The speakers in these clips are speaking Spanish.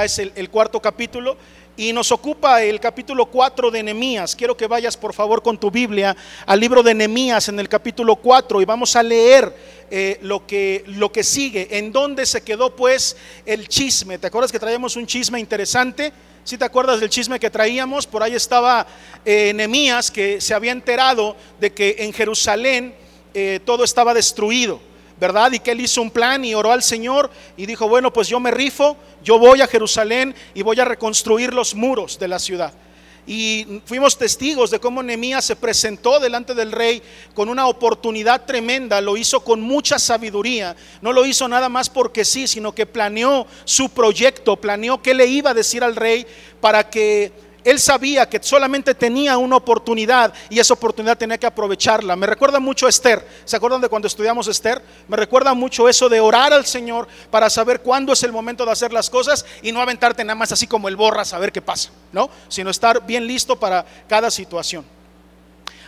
es el, cuarto capítulo y nos ocupa el capítulo 4 de Nehemías. Quiero que vayas por favor con tu Biblia al libro de Nehemías en el capítulo 4 y vamos a leer eh, lo, que, lo que sigue. ¿En dónde se quedó pues el chisme? ¿Te acuerdas que traíamos un chisme interesante? Si te acuerdas del chisme que traíamos, por ahí estaba eh, Nehemías que se había enterado de que en Jerusalén eh, todo estaba destruido. ¿Verdad? Y que él hizo un plan y oró al Señor y dijo, bueno, pues yo me rifo, yo voy a Jerusalén y voy a reconstruir los muros de la ciudad. Y fuimos testigos de cómo Nehemías se presentó delante del rey con una oportunidad tremenda, lo hizo con mucha sabiduría, no lo hizo nada más porque sí, sino que planeó su proyecto, planeó qué le iba a decir al rey para que él sabía que solamente tenía una oportunidad y esa oportunidad tenía que aprovecharla. Me recuerda mucho a Esther. ¿Se acuerdan de cuando estudiamos Esther? Me recuerda mucho eso de orar al Señor para saber cuándo es el momento de hacer las cosas y no aventarte nada más así como el borra a saber qué pasa, ¿no? Sino estar bien listo para cada situación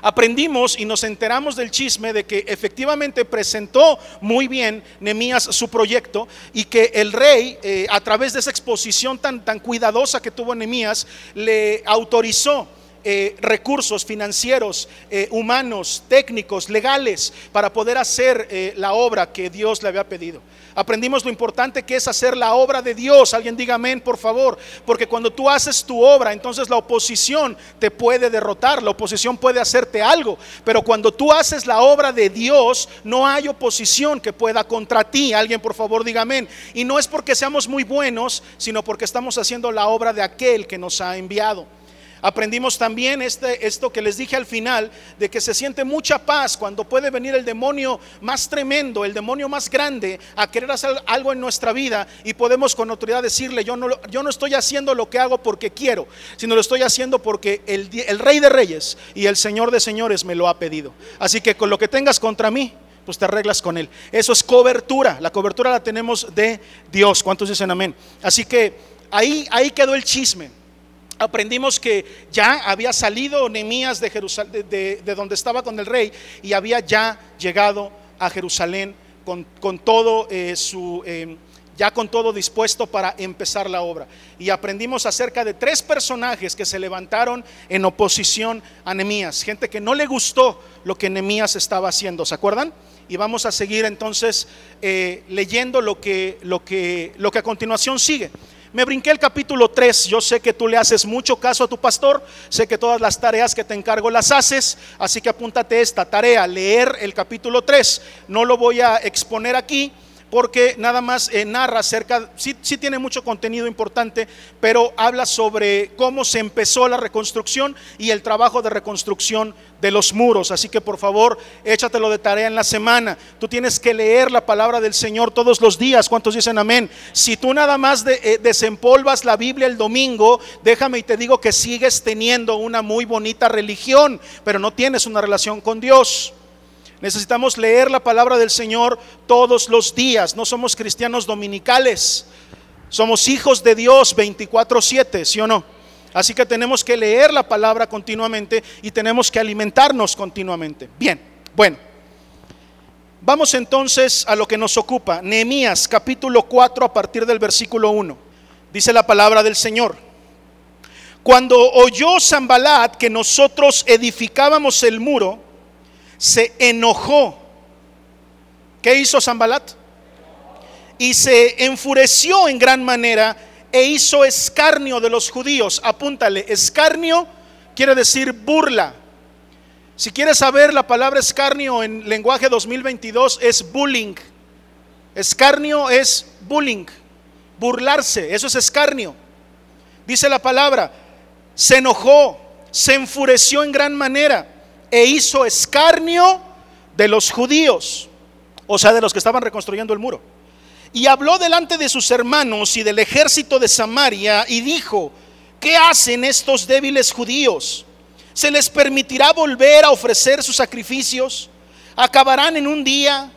aprendimos y nos enteramos del chisme de que efectivamente presentó muy bien Nemías su proyecto y que el rey, eh, a través de esa exposición tan, tan cuidadosa que tuvo Nemías, le autorizó eh, recursos financieros, eh, humanos, técnicos, legales, para poder hacer eh, la obra que Dios le había pedido. Aprendimos lo importante que es hacer la obra de Dios. Alguien diga amén, por favor. Porque cuando tú haces tu obra, entonces la oposición te puede derrotar, la oposición puede hacerte algo. Pero cuando tú haces la obra de Dios, no hay oposición que pueda contra ti. Alguien, por favor, diga amén. Y no es porque seamos muy buenos, sino porque estamos haciendo la obra de aquel que nos ha enviado. Aprendimos también este, esto que les dije al final, de que se siente mucha paz cuando puede venir el demonio más tremendo, el demonio más grande, a querer hacer algo en nuestra vida y podemos con autoridad decirle, yo no, yo no estoy haciendo lo que hago porque quiero, sino lo estoy haciendo porque el, el Rey de Reyes y el Señor de Señores me lo ha pedido. Así que con lo que tengas contra mí, pues te arreglas con él. Eso es cobertura. La cobertura la tenemos de Dios. ¿Cuántos dicen amén? Así que ahí, ahí quedó el chisme aprendimos que ya había salido Nehemías de, Jerusalén, de, donde estaba con el rey y había ya llegado a Jerusalén con, todo eh, su... Em, ya con todo dispuesto para empezar la obra. Y aprendimos acerca de tres personajes que se levantaron en oposición a Nehemías, gente que no le gustó lo que Nehemías estaba haciendo, ¿se acuerdan? Y vamos a seguir entonces eh, leyendo lo que, lo, que, lo que a continuación sigue. Me brinqué el capítulo 3. Yo sé que tú le haces mucho caso a tu pastor. Sé que todas las tareas que te encargo las haces. Así que apúntate esta tarea, leer el capítulo 3. No lo voy a exponer aquí porque nada más eh, narra acerca, sí, sí, tiene mucho contenido importante, pero habla sobre cómo se empezó la reconstrucción y el trabajo de reconstrucción de los muros. Así que por favor, échatelo de tarea en la semana. Tú tienes que leer la palabra del Señor todos los días. ¿Cuántos dicen amén? Si tú nada más eh, desempolvas la Biblia el domingo, déjame y te digo que sigues teniendo una muy bonita religión, pero no tienes una relación con Dios. Necesitamos leer la palabra del Señor todos los días. No somos cristianos dominicales. Somos hijos de Dios 24/7, ¿sí o no? Así que tenemos que leer la palabra continuamente y tenemos que alimentarnos continuamente. Bien, bueno. Vamos entonces a lo que nos ocupa. Nehemías capítulo 4 a partir del versículo 1. Dice la palabra del Señor. Cuando oyó Zambalat que nosotros edificábamos el muro, se enojó. ¿Qué hizo Zambalat? Y se enfureció en gran manera e hizo escarnio de los judíos. Apúntale, escarnio quiere decir burla. Si quieres saber la palabra escarnio en lenguaje 2022 es bullying. Escarnio es bullying, burlarse, eso es escarnio. Dice la palabra, se enojó, se enfureció en gran manera e hizo escarnio de los judíos, o sea, de los que estaban reconstruyendo el muro. Y habló delante de sus hermanos y del ejército de Samaria y dijo, ¿qué hacen estos débiles judíos? ¿Se les permitirá volver a ofrecer sus sacrificios? ¿Acabarán en un día?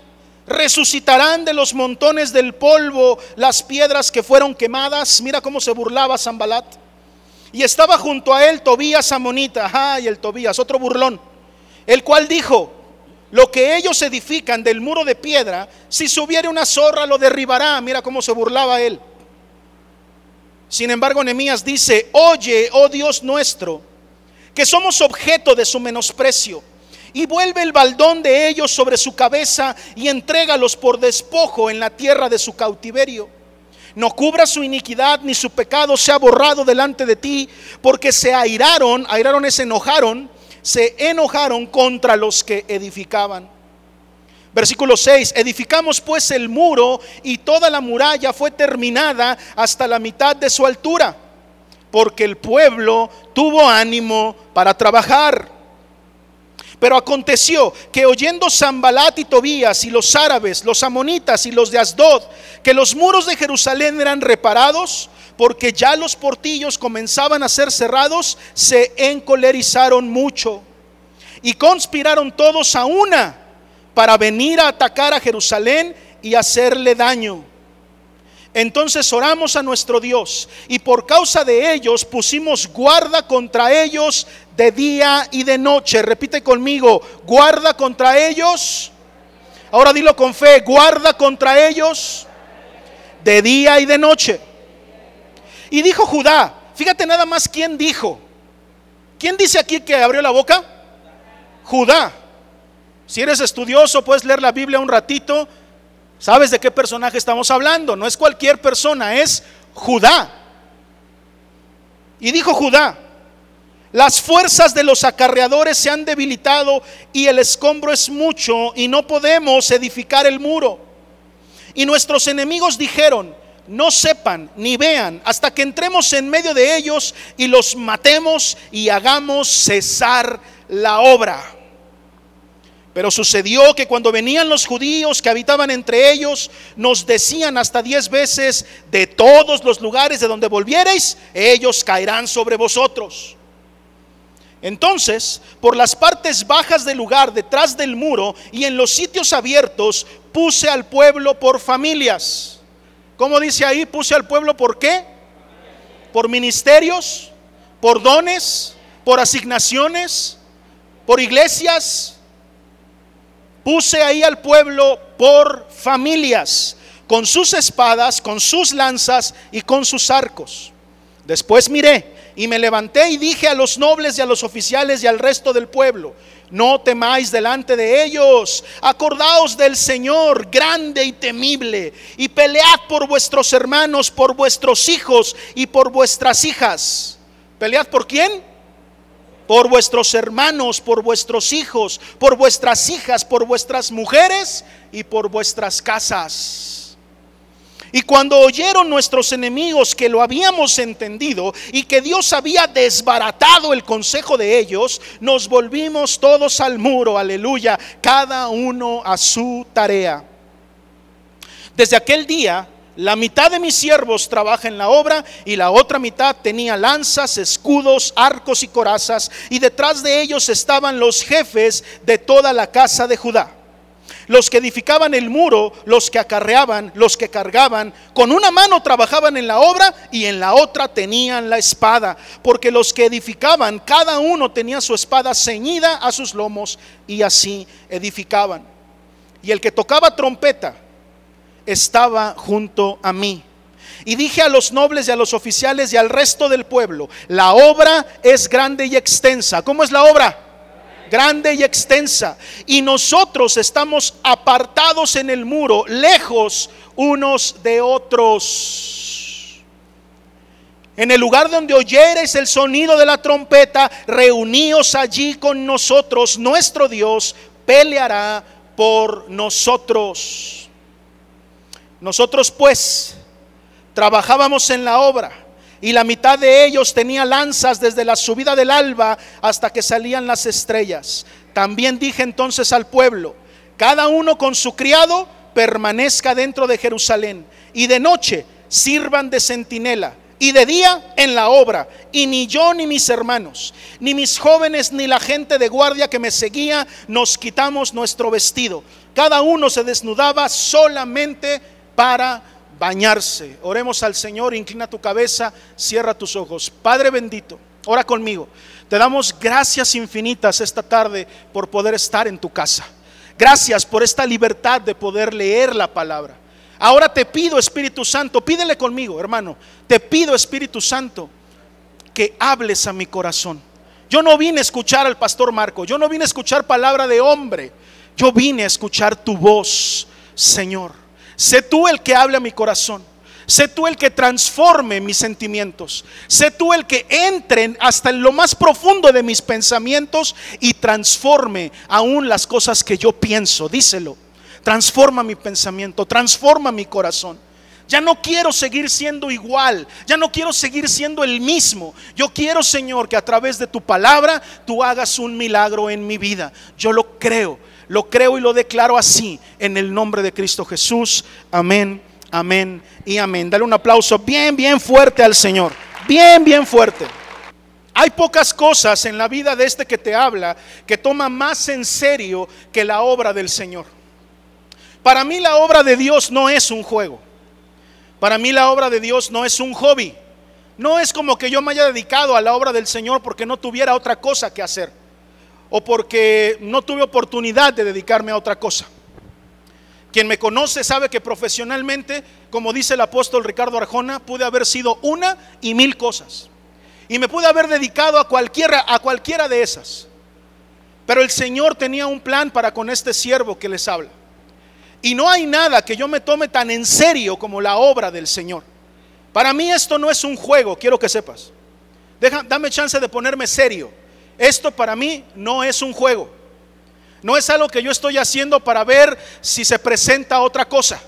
¿Resucitarán de los montones del polvo las piedras que fueron quemadas? Mira cómo se burlaba Zambalat. Y estaba junto a él Tobías Amonita, ay, el Tobías, otro burlón el cual dijo, lo que ellos edifican del muro de piedra, si subiere una zorra lo derribará. Mira cómo se burlaba él. Sin embargo, Nehemías dice, oye, oh Dios nuestro, que somos objeto de su menosprecio, y vuelve el baldón de ellos sobre su cabeza y entrégalos por despojo en la tierra de su cautiverio. No cubra su iniquidad ni su pecado sea borrado delante de ti, porque se airaron, airaron es enojaron, se enojaron contra los que edificaban. Versículo 6, edificamos pues el muro y toda la muralla fue terminada hasta la mitad de su altura, porque el pueblo tuvo ánimo para trabajar. Pero aconteció que oyendo Zambalat y Tobías y los árabes, los amonitas y los de Asdod, que los muros de Jerusalén eran reparados, porque ya los portillos comenzaban a ser cerrados, se encolerizaron mucho y conspiraron todos a una para venir a atacar a Jerusalén y hacerle daño. Entonces oramos a nuestro Dios y por causa de ellos pusimos guarda contra ellos de día y de noche. Repite conmigo, guarda contra ellos. Ahora dilo con fe, guarda contra ellos de día y de noche. Y dijo Judá, fíjate nada más quién dijo. ¿Quién dice aquí que abrió la boca? Judá. Si eres estudioso, puedes leer la Biblia un ratito. ¿Sabes de qué personaje estamos hablando? No es cualquier persona, es Judá. Y dijo Judá, las fuerzas de los acarreadores se han debilitado y el escombro es mucho y no podemos edificar el muro. Y nuestros enemigos dijeron, no sepan ni vean hasta que entremos en medio de ellos y los matemos y hagamos cesar la obra. Pero sucedió que cuando venían los judíos que habitaban entre ellos, nos decían hasta diez veces, de todos los lugares de donde volviereis, ellos caerán sobre vosotros. Entonces, por las partes bajas del lugar, detrás del muro y en los sitios abiertos, puse al pueblo por familias. ¿Cómo dice ahí? Puse al pueblo por qué? Por ministerios, por dones, por asignaciones, por iglesias, Puse ahí al pueblo por familias, con sus espadas, con sus lanzas y con sus arcos. Después miré y me levanté y dije a los nobles y a los oficiales y al resto del pueblo, no temáis delante de ellos, acordaos del Señor grande y temible, y pelead por vuestros hermanos, por vuestros hijos y por vuestras hijas. ¿Pelead por quién? Por vuestros hermanos, por vuestros hijos, por vuestras hijas, por vuestras mujeres y por vuestras casas. Y cuando oyeron nuestros enemigos que lo habíamos entendido y que Dios había desbaratado el consejo de ellos, nos volvimos todos al muro, aleluya, cada uno a su tarea. Desde aquel día la mitad de mis siervos trabaja en la obra y la otra mitad tenía lanzas, escudos, arcos y corazas y detrás de ellos estaban los jefes de toda la casa de Judá. Los que edificaban el muro, los que acarreaban, los que cargaban, con una mano trabajaban en la obra y en la otra tenían la espada, porque los que edificaban, cada uno tenía su espada ceñida a sus lomos y así edificaban. Y el que tocaba trompeta, estaba junto a mí. Y dije a los nobles y a los oficiales y al resto del pueblo, la obra es grande y extensa. ¿Cómo es la obra? Grande y extensa. Y nosotros estamos apartados en el muro, lejos unos de otros. En el lugar donde oyeres el sonido de la trompeta, reuníos allí con nosotros. Nuestro Dios peleará por nosotros. Nosotros pues trabajábamos en la obra y la mitad de ellos tenía lanzas desde la subida del alba hasta que salían las estrellas. También dije entonces al pueblo, cada uno con su criado permanezca dentro de Jerusalén y de noche sirvan de centinela y de día en la obra, y ni yo ni mis hermanos, ni mis jóvenes, ni la gente de guardia que me seguía, nos quitamos nuestro vestido. Cada uno se desnudaba solamente para bañarse. Oremos al Señor, inclina tu cabeza, cierra tus ojos. Padre bendito, ora conmigo. Te damos gracias infinitas esta tarde por poder estar en tu casa. Gracias por esta libertad de poder leer la palabra. Ahora te pido, Espíritu Santo, pídele conmigo, hermano. Te pido, Espíritu Santo, que hables a mi corazón. Yo no vine a escuchar al pastor Marco, yo no vine a escuchar palabra de hombre, yo vine a escuchar tu voz, Señor. Sé tú el que hable a mi corazón. Sé tú el que transforme mis sentimientos. Sé tú el que entre hasta en lo más profundo de mis pensamientos y transforme aún las cosas que yo pienso. Díselo. Transforma mi pensamiento, transforma mi corazón. Ya no quiero seguir siendo igual, ya no quiero seguir siendo el mismo. Yo quiero, Señor, que a través de tu palabra tú hagas un milagro en mi vida. Yo lo creo, lo creo y lo declaro así en el nombre de Cristo Jesús. Amén, amén y amén. Dale un aplauso bien, bien fuerte al Señor. Bien, bien fuerte. Hay pocas cosas en la vida de este que te habla que toma más en serio que la obra del Señor. Para mí la obra de Dios no es un juego. Para mí la obra de Dios no es un hobby. No es como que yo me haya dedicado a la obra del Señor porque no tuviera otra cosa que hacer. O porque no tuve oportunidad de dedicarme a otra cosa. Quien me conoce sabe que profesionalmente, como dice el apóstol Ricardo Arjona, pude haber sido una y mil cosas. Y me pude haber dedicado a cualquiera, a cualquiera de esas. Pero el Señor tenía un plan para con este siervo que les habla. Y no hay nada que yo me tome tan en serio como la obra del Señor. Para mí esto no es un juego, quiero que sepas. Dame chance de ponerme serio. Esto para mí no es un juego. No es algo que yo estoy haciendo para ver si se presenta otra cosa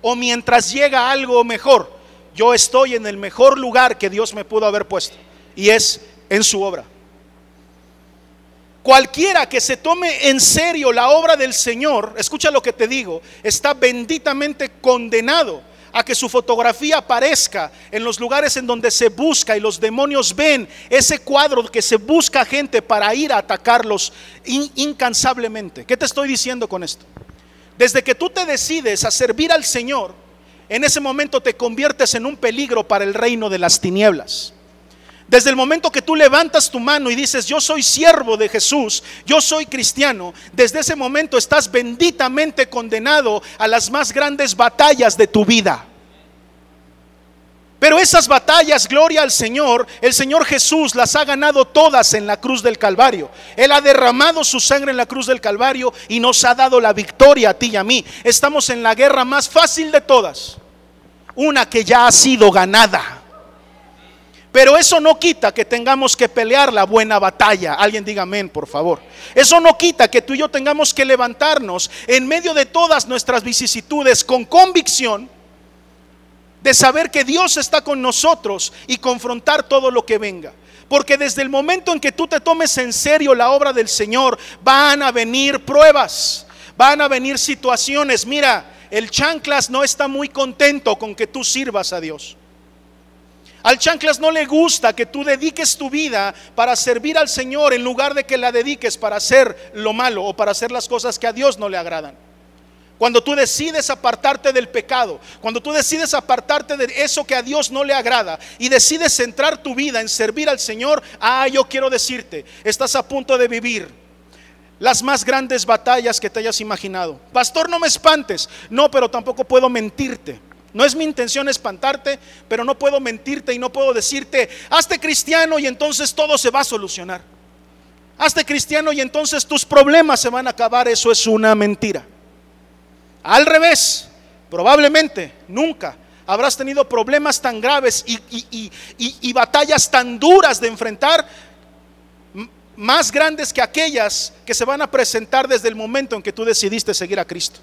o mientras llega algo mejor. Yo estoy en el mejor lugar que Dios me pudo haber puesto y es en su obra. Cualquiera que se tome en serio la obra del Señor, escucha lo que te digo, está benditamente condenado a que su fotografía aparezca en los lugares en donde se busca y los demonios ven ese cuadro que se busca gente para ir a atacarlos incansablemente. ¿Qué te estoy diciendo con esto? Desde que tú te decides a servir al Señor, en ese momento te conviertes en un peligro para el reino de las tinieblas. Desde el momento que tú levantas tu mano y dices, yo soy siervo de Jesús, yo soy cristiano, desde ese momento estás benditamente condenado a las más grandes batallas de tu vida. Pero esas batallas, gloria al Señor, el Señor Jesús las ha ganado todas en la cruz del Calvario. Él ha derramado su sangre en la cruz del Calvario y nos ha dado la victoria a ti y a mí. Estamos en la guerra más fácil de todas, una que ya ha sido ganada. Pero eso no quita que tengamos que pelear la buena batalla. Alguien diga amén, por favor. Eso no quita que tú y yo tengamos que levantarnos en medio de todas nuestras vicisitudes con convicción de saber que Dios está con nosotros y confrontar todo lo que venga. Porque desde el momento en que tú te tomes en serio la obra del Señor, van a venir pruebas, van a venir situaciones. Mira, el chanclas no está muy contento con que tú sirvas a Dios. Al chanclas no le gusta que tú dediques tu vida para servir al Señor en lugar de que la dediques para hacer lo malo o para hacer las cosas que a Dios no le agradan. Cuando tú decides apartarte del pecado, cuando tú decides apartarte de eso que a Dios no le agrada y decides centrar tu vida en servir al Señor, ah, yo quiero decirte, estás a punto de vivir las más grandes batallas que te hayas imaginado. Pastor, no me espantes. No, pero tampoco puedo mentirte. No es mi intención espantarte, pero no puedo mentirte y no puedo decirte, hazte cristiano y entonces todo se va a solucionar. Hazte cristiano y entonces tus problemas se van a acabar. Eso es una mentira. Al revés, probablemente nunca habrás tenido problemas tan graves y, y, batallas tan duras de enfrentar, más grandes que aquellas que se van a presentar desde el momento en que tú decidiste seguir a Cristo.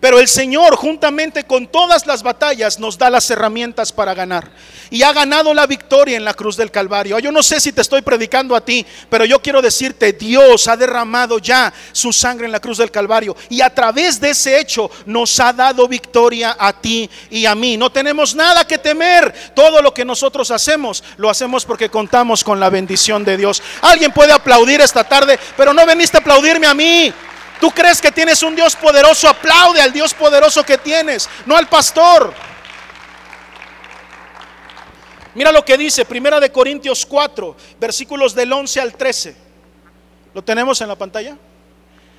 Pero el Señor, juntamente con todas las batallas, nos da las herramientas para ganar. Y ha ganado la victoria en la cruz del Calvario. Yo no sé si te estoy predicando a ti, pero yo quiero decirte, Dios ha derramado ya su sangre en la cruz del Calvario. Y a través de ese hecho nos ha dado victoria a ti y a mí. No tenemos nada que temer. Todo lo que nosotros hacemos, lo hacemos porque contamos con la bendición de Dios. Alguien puede aplaudir esta tarde, pero no veniste a aplaudirme a mí. Tú crees que tienes un Dios poderoso, aplaude al Dios poderoso que tienes, no al pastor. Mira lo que dice Primera de Corintios 4, versículos del 11 al 13. ¿Lo tenemos en la pantalla?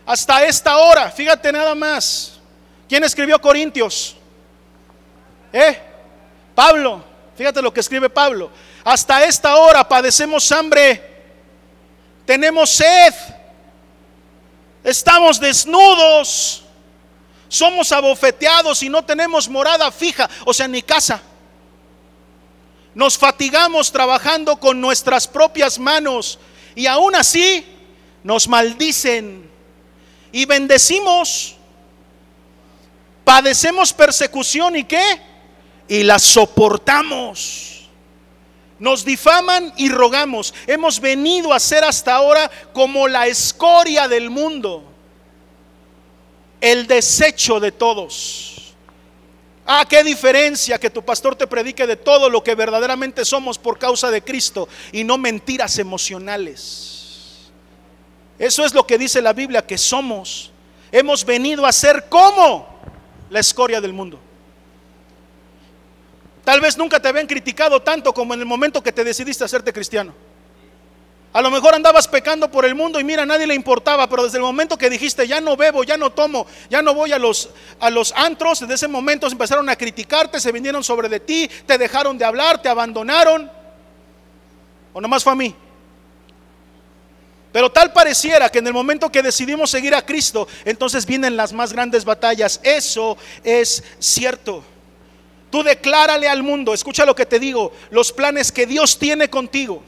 Hasta esta hora, fíjate nada más. ¿Quién escribió Corintios? ¿Eh? Pablo. Fíjate lo que escribe Pablo. Hasta esta hora padecemos hambre. Tenemos sed. Estamos desnudos. Somos abofeteados y no tenemos morada fija, o sea, ni casa. Nos fatigamos trabajando con nuestras propias manos y aún así nos maldicen y bendecimos. Padecemos persecución y qué? Y la soportamos. Nos difaman y rogamos. Hemos venido a ser hasta ahora como la escoria del mundo. El desecho de todos. Ah, qué diferencia que tu pastor te predique de todo lo que verdaderamente somos por causa de Cristo y no mentiras emocionales. Eso es lo que dice la Biblia que somos. Hemos venido a ser como la escoria del mundo. Tal vez nunca te habían criticado tanto como en el momento que te decidiste hacerte cristiano. A lo mejor andabas pecando por el mundo y mira, a nadie le importaba, pero desde el momento que dijiste, ya no bebo, ya no tomo, ya no voy a los, a los antros, desde ese momento empezaron a criticarte, se vinieron sobre de ti, te dejaron de hablar, te abandonaron. ¿O nomás fue a mí? Pero tal pareciera que en el momento que decidimos seguir a Cristo, entonces vienen las más grandes batallas. Eso es cierto. Tú declárale al mundo, escucha lo que te digo, los planes que Dios tiene contigo.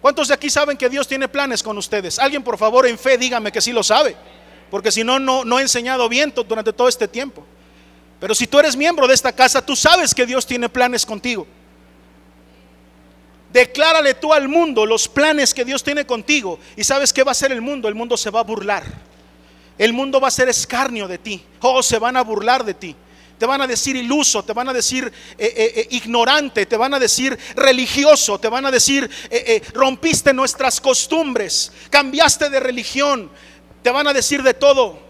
¿Cuántos de aquí saben que Dios tiene planes con ustedes? Alguien por favor en fe dígame que sí lo sabe, porque si no, no, no he enseñado bien durante todo este tiempo. Pero si tú eres miembro de esta casa, tú sabes que Dios tiene planes contigo. Declárale tú al mundo los planes que Dios tiene contigo. ¿Y sabes qué va a hacer el mundo? El mundo se va a burlar. El mundo va a ser escarnio de ti. Oh, se van a burlar de ti te van a decir iluso, te van a decir eh, eh, eh, ignorante, te van a decir religioso, te van a decir rompiste nuestras costumbres, cambiaste de religión, te van a decir de todo.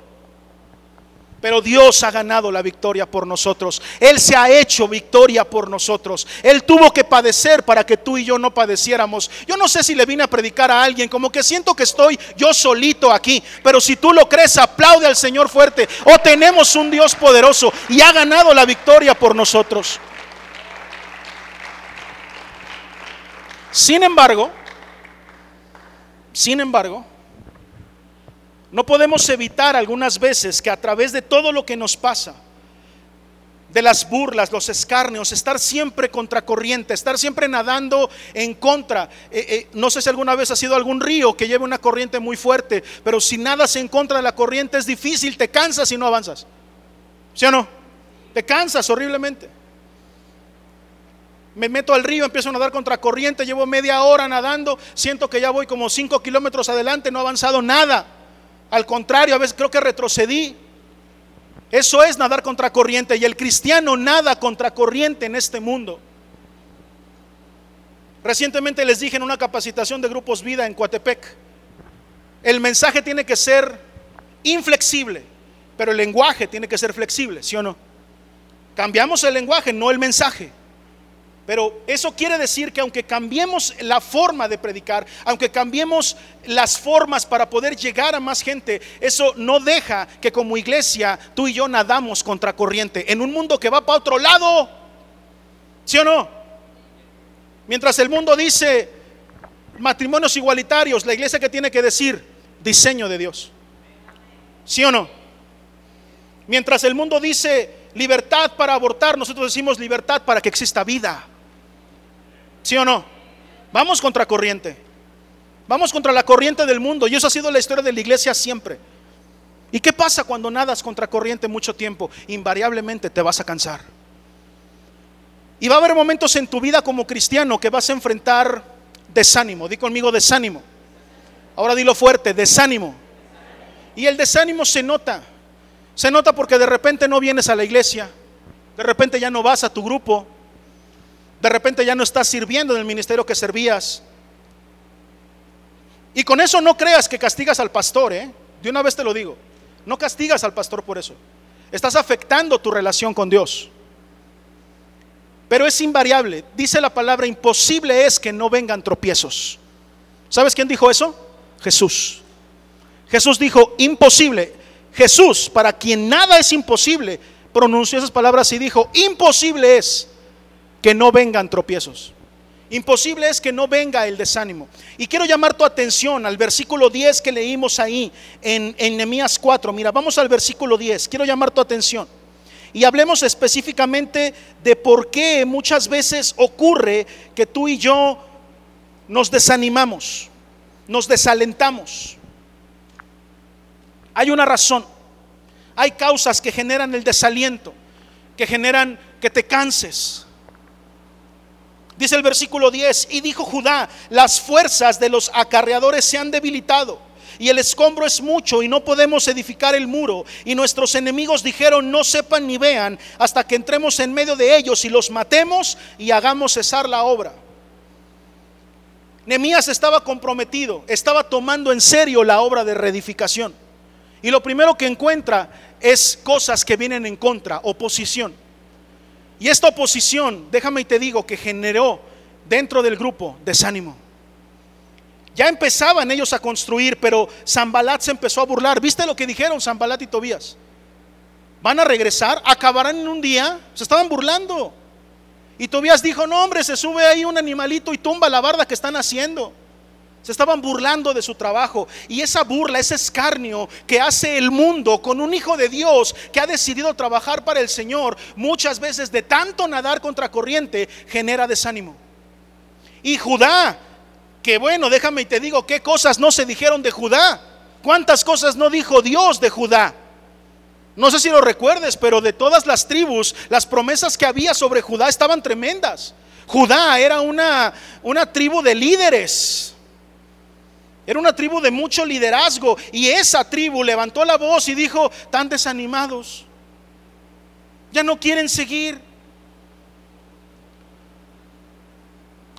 Pero Dios ha ganado la victoria por nosotros. Él se ha hecho victoria por nosotros. Él tuvo que padecer para que tú y yo no padeciéramos. Yo no sé si le vine a predicar a alguien, como que siento que estoy yo solito aquí. Pero si tú lo crees, aplaude al Señor fuerte. O tenemos un Dios poderoso y ha ganado la victoria por nosotros. Sin embargo, sin embargo, no podemos evitar algunas veces que a través de todo lo que nos pasa, de las burlas, los escarnios, estar siempre contracorriente, estar siempre nadando en contra. Eh, eh, no sé si alguna vez ha sido algún río que lleve una corriente muy fuerte, pero si nadas en contra de la corriente es difícil, te cansas y no avanzas. ¿Sí o no? Te cansas horriblemente. Me meto al río, empiezo a nadar contra corriente, llevo media hora nadando, siento que ya voy como cinco kilómetros adelante, no he avanzado nada. Al contrario, a veces creo que retrocedí. Eso es nadar contra corriente y el cristiano nada contra corriente en este mundo. Recientemente les dije en una capacitación de grupos vida en Coatepec, el mensaje tiene que ser inflexible, pero el lenguaje tiene que ser flexible, ¿sí o no? Cambiamos el lenguaje, no el mensaje. Pero eso quiere decir que aunque cambiemos la forma de predicar, aunque cambiemos las formas para poder llegar a más gente, eso no deja que como iglesia tú y yo nadamos contra corriente en un mundo que va para otro lado. ¿Sí o no? Mientras el mundo dice matrimonios igualitarios, la iglesia que tiene que decir diseño de Dios. ¿Sí o no? Mientras el mundo dice libertad para abortar, nosotros decimos libertad para que exista vida. ¿Sí o no? Vamos contra corriente. Vamos contra la corriente del mundo. Y eso ha sido la historia de la iglesia siempre. ¿Y qué pasa cuando nadas contra corriente mucho tiempo? Invariablemente te vas a cansar. Y va a haber momentos en tu vida como cristiano que vas a enfrentar desánimo. Di conmigo desánimo. Ahora dilo fuerte, desánimo. Y el desánimo se nota. Se nota porque de repente no vienes a la iglesia. De repente ya no vas a tu grupo. De repente ya no estás sirviendo en el ministerio que servías. Y con eso no creas que castigas al pastor, ¿eh? De una vez te lo digo. No castigas al pastor por eso. Estás afectando tu relación con Dios. Pero es invariable. Dice la palabra, imposible es que no vengan tropiezos. ¿Sabes quién dijo eso? Jesús. Jesús dijo, imposible. Jesús, para quien nada es imposible, pronunció esas palabras y dijo, imposible es que no vengan tropiezos. Imposible es que no venga el desánimo. Y quiero llamar tu atención al versículo 10 que leímos ahí en, en Nehemías 4. Mira, vamos al versículo 10. Quiero llamar tu atención. Y hablemos específicamente de por qué muchas veces ocurre que tú y yo nos desanimamos, nos desalentamos. Hay una razón. Hay causas que generan el desaliento, que generan que te canses, Dice el versículo 10, y dijo Judá, las fuerzas de los acarreadores se han debilitado y el escombro es mucho y no podemos edificar el muro. Y nuestros enemigos dijeron, no sepan ni vean hasta que entremos en medio de ellos y los matemos y hagamos cesar la obra. Nemías estaba comprometido, estaba tomando en serio la obra de reedificación. Y lo primero que encuentra es cosas que vienen en contra, oposición. Y esta oposición, déjame y te digo, que generó dentro del grupo desánimo. Ya empezaban ellos a construir, pero Zambalat se empezó a burlar. ¿Viste lo que dijeron Zambalat y Tobías? Van a regresar, acabarán en un día, se estaban burlando. Y Tobías dijo, no hombre, se sube ahí un animalito y tumba la barda que están haciendo. Se estaban burlando de su trabajo. Y esa burla, ese escarnio que hace el mundo con un hijo de Dios que ha decidido trabajar para el Señor, muchas veces de tanto nadar contra corriente, genera desánimo. Y Judá, que bueno, déjame y te digo qué cosas no se dijeron de Judá. ¿Cuántas cosas no dijo Dios de Judá? No sé si lo recuerdes, pero de todas las tribus, las promesas que había sobre Judá estaban tremendas. Judá era una, una tribu de líderes era una tribu de mucho liderazgo y esa tribu levantó la voz y dijo, tan desanimados, ya no quieren seguir.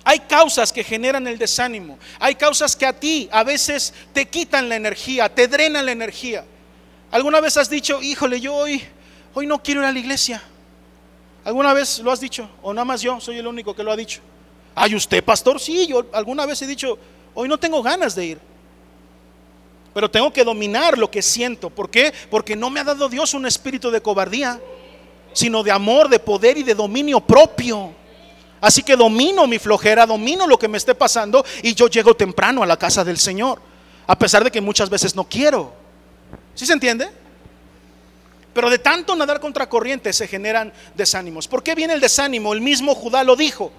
Hay causas que generan el desánimo. Hay causas que a ti a veces te quitan la energía, te drenan la energía. ¿Alguna vez has dicho, híjole, yo hoy, hoy no quiero ir a la iglesia? ¿Alguna vez lo has dicho? ¿O nada más yo soy el único que lo ha dicho? ¿Ay, usted, pastor? Sí, yo alguna vez he dicho, Hoy no tengo ganas de ir. Pero tengo que dominar lo que siento. ¿Por qué? Porque no me ha dado Dios un espíritu de cobardía, sino de amor, de poder y de dominio propio. Así que domino mi flojera, domino lo que me esté pasando y yo llego temprano a la casa del Señor. A pesar de que muchas veces no quiero. ¿Sí se entiende? Pero de tanto nadar contra corriente se generan desánimos. ¿Por qué viene el desánimo? El mismo Judá lo dijo.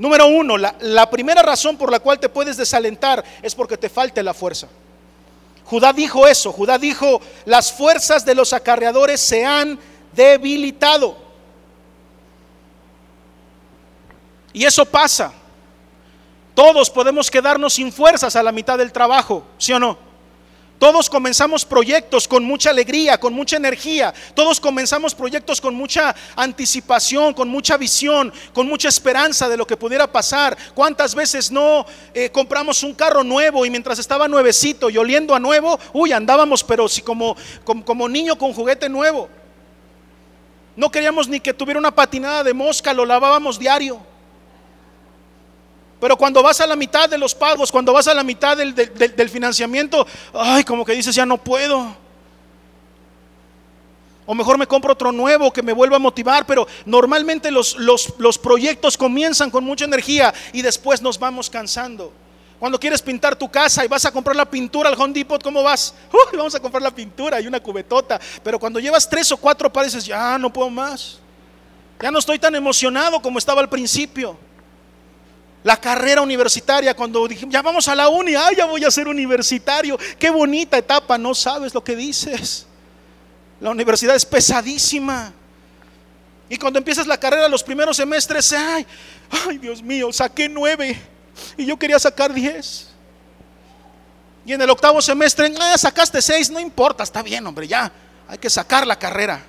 Número uno, la, primera razón por la cual te puedes desalentar es porque te falte la fuerza. Judá dijo eso, Judá dijo, las fuerzas de los acarreadores se han debilitado. Y eso pasa. Todos podemos quedarnos sin fuerzas a la mitad del trabajo, ¿sí o no? Todos comenzamos proyectos con mucha alegría, con mucha energía. Todos comenzamos proyectos con mucha anticipación, con mucha visión, con mucha esperanza de lo que pudiera pasar. ¿Cuántas veces no eh, compramos un carro nuevo y mientras estaba nuevecito y oliendo a nuevo, uy, andábamos, pero si como, como, como niño con juguete nuevo. No queríamos ni que tuviera una patinada de mosca, lo lavábamos diario. Pero cuando vas a la mitad de los pagos, cuando vas a la mitad del, financiamiento, ay, como que dices, ya no puedo. O mejor me compro otro nuevo que me vuelva a motivar, pero normalmente los, proyectos comienzan con mucha energía y después nos vamos cansando. Cuando quieres pintar tu casa y vas a comprar la pintura al Home Depot, ¿cómo vas? vamos a comprar la pintura y una cubetota. Pero cuando llevas tres o cuatro pares, ya no puedo más. Ya no estoy tan emocionado como estaba al principio. La carrera universitaria, cuando dijimos, ya vamos a la uni, ay, ya voy a ser universitario. Qué bonita etapa, no sabes lo que dices. La universidad es pesadísima. Y cuando empiezas la carrera, los primeros semestres, ay, ay, Dios mío, saqué nueve y yo quería sacar diez. Y en el octavo semestre, ah, sacaste seis, no importa, está bien, hombre, ya, hay que sacar la carrera.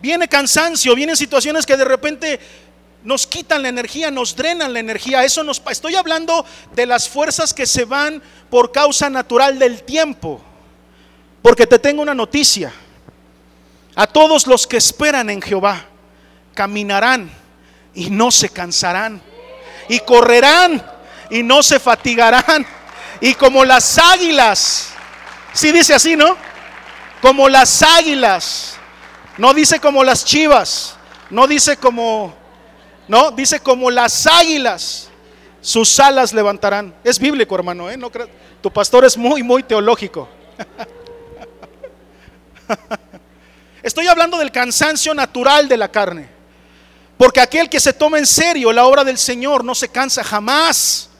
Viene cansancio, vienen situaciones que de repente nos quitan la energía, nos drenan la energía. Eso nos estoy hablando de las fuerzas que se van por causa natural del tiempo. Porque te tengo una noticia. A todos los que esperan en Jehová caminarán y no se cansarán. Y correrán y no se fatigarán. Y como las águilas Sí dice así, ¿no? Como las águilas. No dice como las chivas. No dice como, no, dice como las águilas. Sus alas levantarán. Es bíblico, hermano, ¿eh? No tu pastor es muy, muy teológico. Estoy hablando del cansancio natural de la carne. Porque aquel que se toma en serio la obra del Señor no se cansa jamás.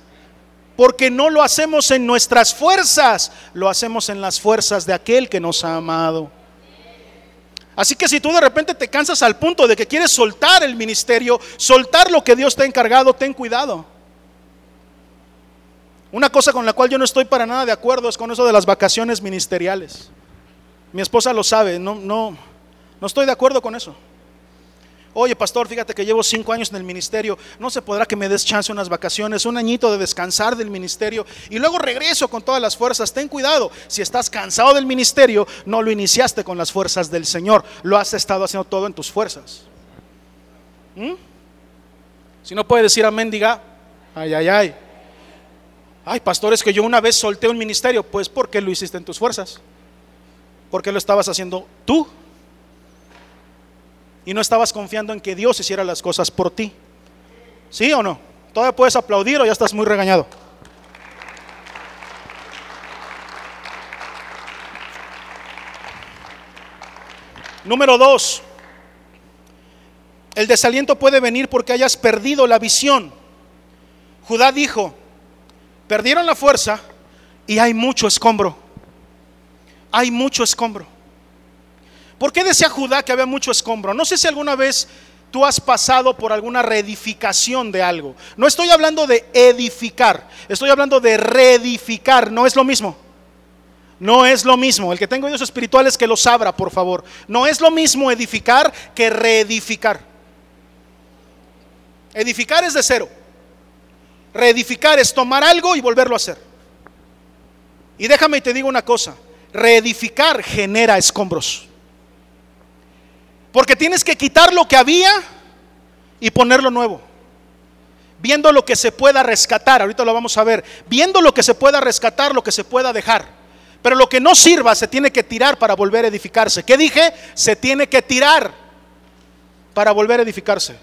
Porque no lo hacemos en nuestras fuerzas, lo hacemos en las fuerzas de aquel que nos ha amado. Así que si tú de repente te cansas al punto de que quieres soltar el ministerio, soltar lo que Dios te ha encargado, ten cuidado. Una cosa con la cual yo no estoy para nada de acuerdo es con eso de las vacaciones ministeriales. Mi esposa lo sabe, no, no, no estoy de acuerdo con eso. Oye, pastor, fíjate que llevo cinco años en el ministerio, no se podrá que me des chance unas vacaciones, un añito de descansar del ministerio y luego regreso con todas las fuerzas. Ten cuidado, si estás cansado del ministerio, no lo iniciaste con las fuerzas del Señor, lo has estado haciendo todo en tus fuerzas. ¿Mm? Si no puede decir amén, diga, ay, ay, ay. Ay, pastor, es que yo una vez solté un ministerio, pues ¿por qué lo hiciste en tus fuerzas? Porque lo estabas haciendo tú. Y no estabas confiando en que Dios hiciera las cosas por ti. ¿Sí o no? Todavía puedes aplaudir o ya estás muy regañado. Número dos, el desaliento puede venir porque hayas perdido la visión. Judá dijo, perdieron la fuerza y hay mucho escombro hay mucho escombro. ¿Por qué decía Judá que había mucho escombro? No sé si alguna vez tú has pasado por alguna reedificación de algo. No estoy hablando de edificar, estoy hablando de reedificar, no es lo mismo. No es lo mismo. El que tenga oídos espirituales que los abra, por favor. No es lo mismo edificar que reedificar. Edificar es de cero. Reedificar es tomar algo y volverlo a hacer. Y déjame y te digo una cosa reedificar genera escombros. Porque tienes que quitar lo que había y ponerlo nuevo. Viendo lo que se pueda rescatar, ahorita lo vamos a ver, viendo lo que se pueda rescatar, lo que se pueda dejar. Pero lo que no sirva se tiene que tirar para volver a edificarse. ¿Qué dije? Se tiene que tirar para volver a edificarse.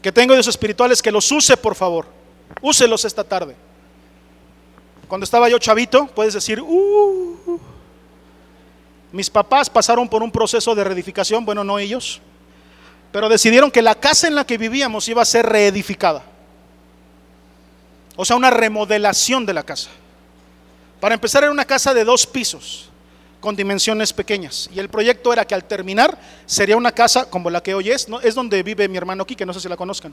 Que tengo Dios espirituales que los use, por favor. Úselos esta tarde. Cuando estaba yo chavito, puedes decir, uh, mis papás pasaron por un proceso de reedificación, bueno, no ellos, pero decidieron que la casa en la que vivíamos iba a ser reedificada. O sea, una remodelación de la casa. Para empezar era una casa de dos pisos, con dimensiones pequeñas. Y el proyecto era que al terminar sería una casa como la que hoy es, ¿no? es donde vive mi hermano aquí, que no sé si la conozcan.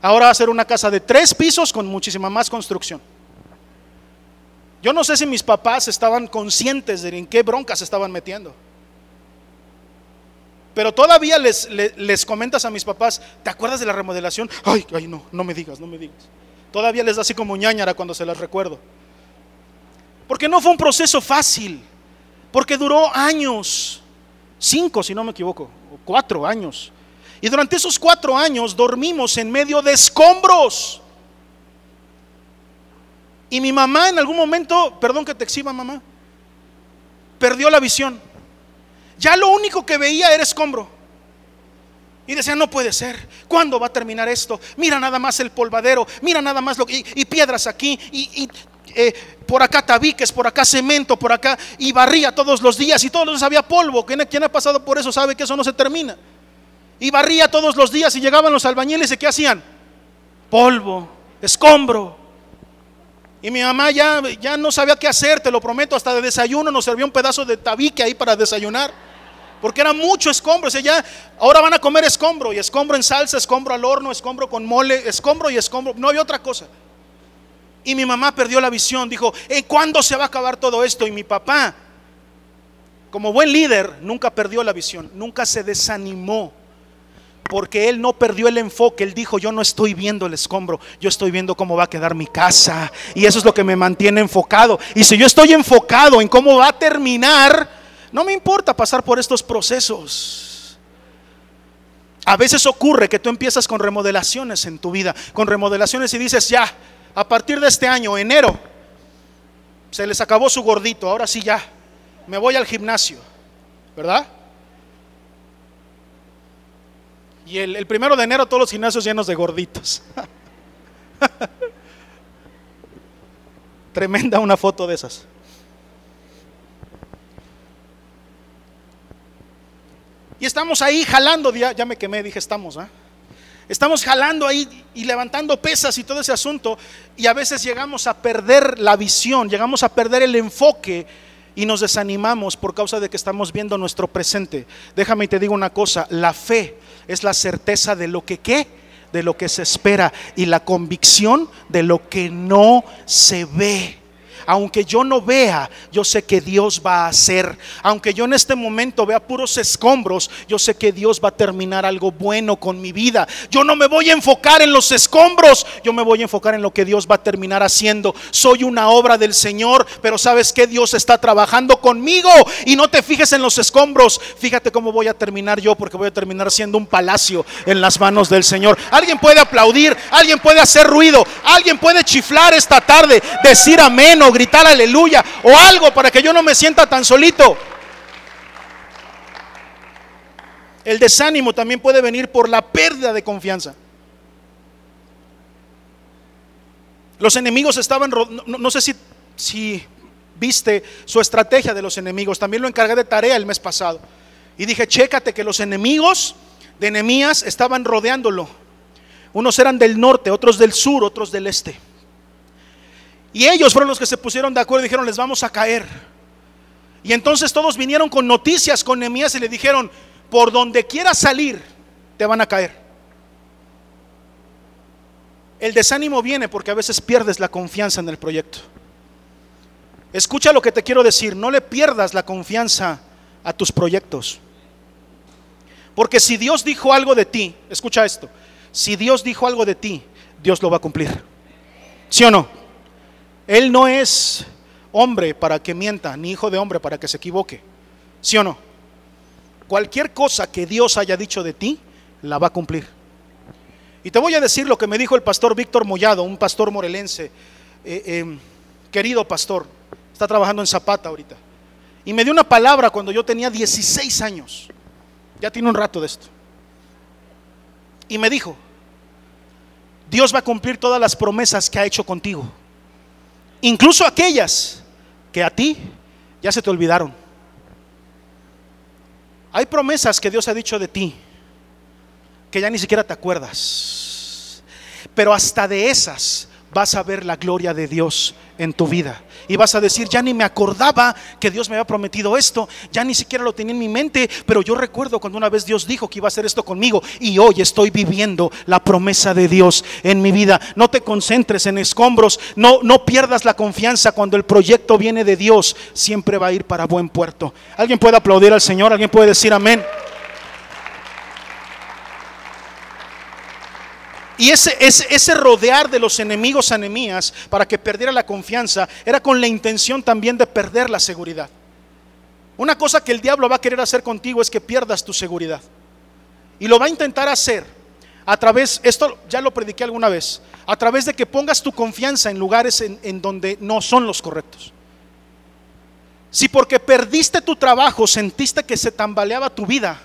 Ahora va a ser una casa de tres pisos con muchísima más construcción. Yo no sé si mis papás estaban conscientes de en qué broncas se estaban metiendo. Pero todavía les, les, comentas a mis papás, ¿te acuerdas de la remodelación? Ay, ay, no, no me digas, no me digas. Todavía les da así como ñañara cuando se las recuerdo. Porque no fue un proceso fácil, porque duró años, cinco si no me equivoco, o cuatro años. Y durante esos cuatro años dormimos en medio de escombros. Y mi mamá en algún momento, perdón que te exhiba mamá, perdió la visión. Ya lo único que veía era escombro. Y decía, no puede ser. ¿Cuándo va a terminar esto? Mira nada más el polvadero, mira nada más lo que... Y, piedras aquí, y, eh, por acá tabiques, por acá cemento, por acá... Y barría todos los días, y todos los días había polvo. Quien, ha pasado por eso sabe que eso no se termina. Y barría todos los días y llegaban los albañiles y ¿qué hacían? Polvo, escombro. Y mi mamá ya, ya no sabía qué hacer, te lo prometo, hasta de desayuno nos servía un pedazo de tabique ahí para desayunar. Porque era mucho escombro. O sea, ya ahora van a comer escombro. Y escombro en salsa, escombro al horno, escombro con mole, escombro y escombro. No había otra cosa. Y mi mamá perdió la visión. Dijo, ¿en cuándo se va a acabar todo esto? Y mi papá, como buen líder, nunca perdió la visión. Nunca se desanimó porque él no perdió el enfoque, él dijo, yo no estoy viendo el escombro, yo estoy viendo cómo va a quedar mi casa. Y eso es lo que me mantiene enfocado. Y si yo estoy enfocado en cómo va a terminar, no me importa pasar por estos procesos. A veces ocurre que tú empiezas con remodelaciones en tu vida, con remodelaciones y dices, ya, a partir de este año, enero, Se les acabó su gordito, ahora sí ya. Me voy al gimnasio, ¿verdad? Y el, primero de enero todos los gimnasios llenos de gorditos. Tremenda una foto de esas. Y estamos ahí jalando, ya, ya me quemé, dije estamos, ¿ah? Estamos jalando ahí y levantando pesas y todo ese asunto y a veces llegamos a perder la visión, llegamos a perder el enfoque y nos desanimamos por causa de que estamos viendo nuestro presente. Déjame y te digo una cosa, la fe es la certeza de lo que qué, de lo que se espera y la convicción de lo que no se ve aunque yo no vea, yo sé que Dios va a hacer. Aunque yo en este momento vea puros escombros, yo sé que Dios va a terminar algo bueno con mi vida. Yo no me voy a enfocar en los escombros, yo me voy a enfocar en lo que Dios va a terminar haciendo. Soy una obra del Señor, pero sabes que Dios está trabajando conmigo y no te fijes en los escombros. Fíjate cómo voy a terminar yo, porque voy a terminar siendo un palacio en las manos del Señor. Alguien puede aplaudir, alguien puede hacer ruido, alguien puede chiflar esta tarde, decir amén o gritar aleluya o algo para que yo no me sienta tan solito. El desánimo también puede venir por la pérdida de confianza. Los enemigos estaban, no, sé si, si viste su estrategia de los enemigos, también lo encargué de tarea el mes pasado. Y dije, chécate que los enemigos de Nehemías estaban rodeándolo. Unos eran del norte, otros del sur, otros del este. Y ellos fueron los que se pusieron de acuerdo y dijeron, les vamos a caer. Y entonces todos vinieron con noticias con Nehemías y le dijeron, por donde quieras salir, te van a caer. El desánimo viene porque a veces pierdes la confianza en el proyecto. Escucha lo que te quiero decir, no le pierdas la confianza a tus proyectos. Porque si Dios dijo algo de ti, escucha esto, si Dios dijo algo de ti, Dios lo va a cumplir. ¿Sí o no? Él no es hombre para que mienta, ni hijo de hombre para que se equivoque. ¿Sí o no? Cualquier cosa que Dios haya dicho de ti, la va a cumplir. Y te voy a decir lo que me dijo el pastor Víctor Mollado, un pastor morelense, eh, eh, querido pastor, está trabajando en Zapata ahorita. Y me dio una palabra cuando yo tenía 16 años. Ya tiene un rato de esto. Y me dijo, Dios va a cumplir todas las promesas que ha hecho contigo incluso aquellas que a ti ya se te olvidaron. Hay promesas que Dios ha dicho de ti que ya ni siquiera te acuerdas. Pero hasta de esas vas a ver la gloria de Dios en tu vida. Y vas a decir, ya ni me acordaba que Dios me había prometido esto, ya ni siquiera lo tenía en mi mente, pero yo recuerdo cuando una vez Dios dijo que iba a hacer esto conmigo y hoy estoy viviendo la promesa de Dios en mi vida. No te concentres en escombros, no, no pierdas la confianza cuando el proyecto viene de Dios, siempre va a ir para buen puerto. ¿Alguien puede aplaudir al Señor? ¿Alguien puede decir amén? Y ese, ese, rodear de los enemigos anemías para que perdiera la confianza era con la intención también de perder la seguridad. Una cosa que el diablo va a querer hacer contigo es que pierdas tu seguridad. Y lo va a intentar hacer a través, esto ya lo prediqué alguna vez, a través de que pongas tu confianza en lugares en, en donde no son los correctos. Si porque perdiste tu trabajo sentiste que se tambaleaba tu vida,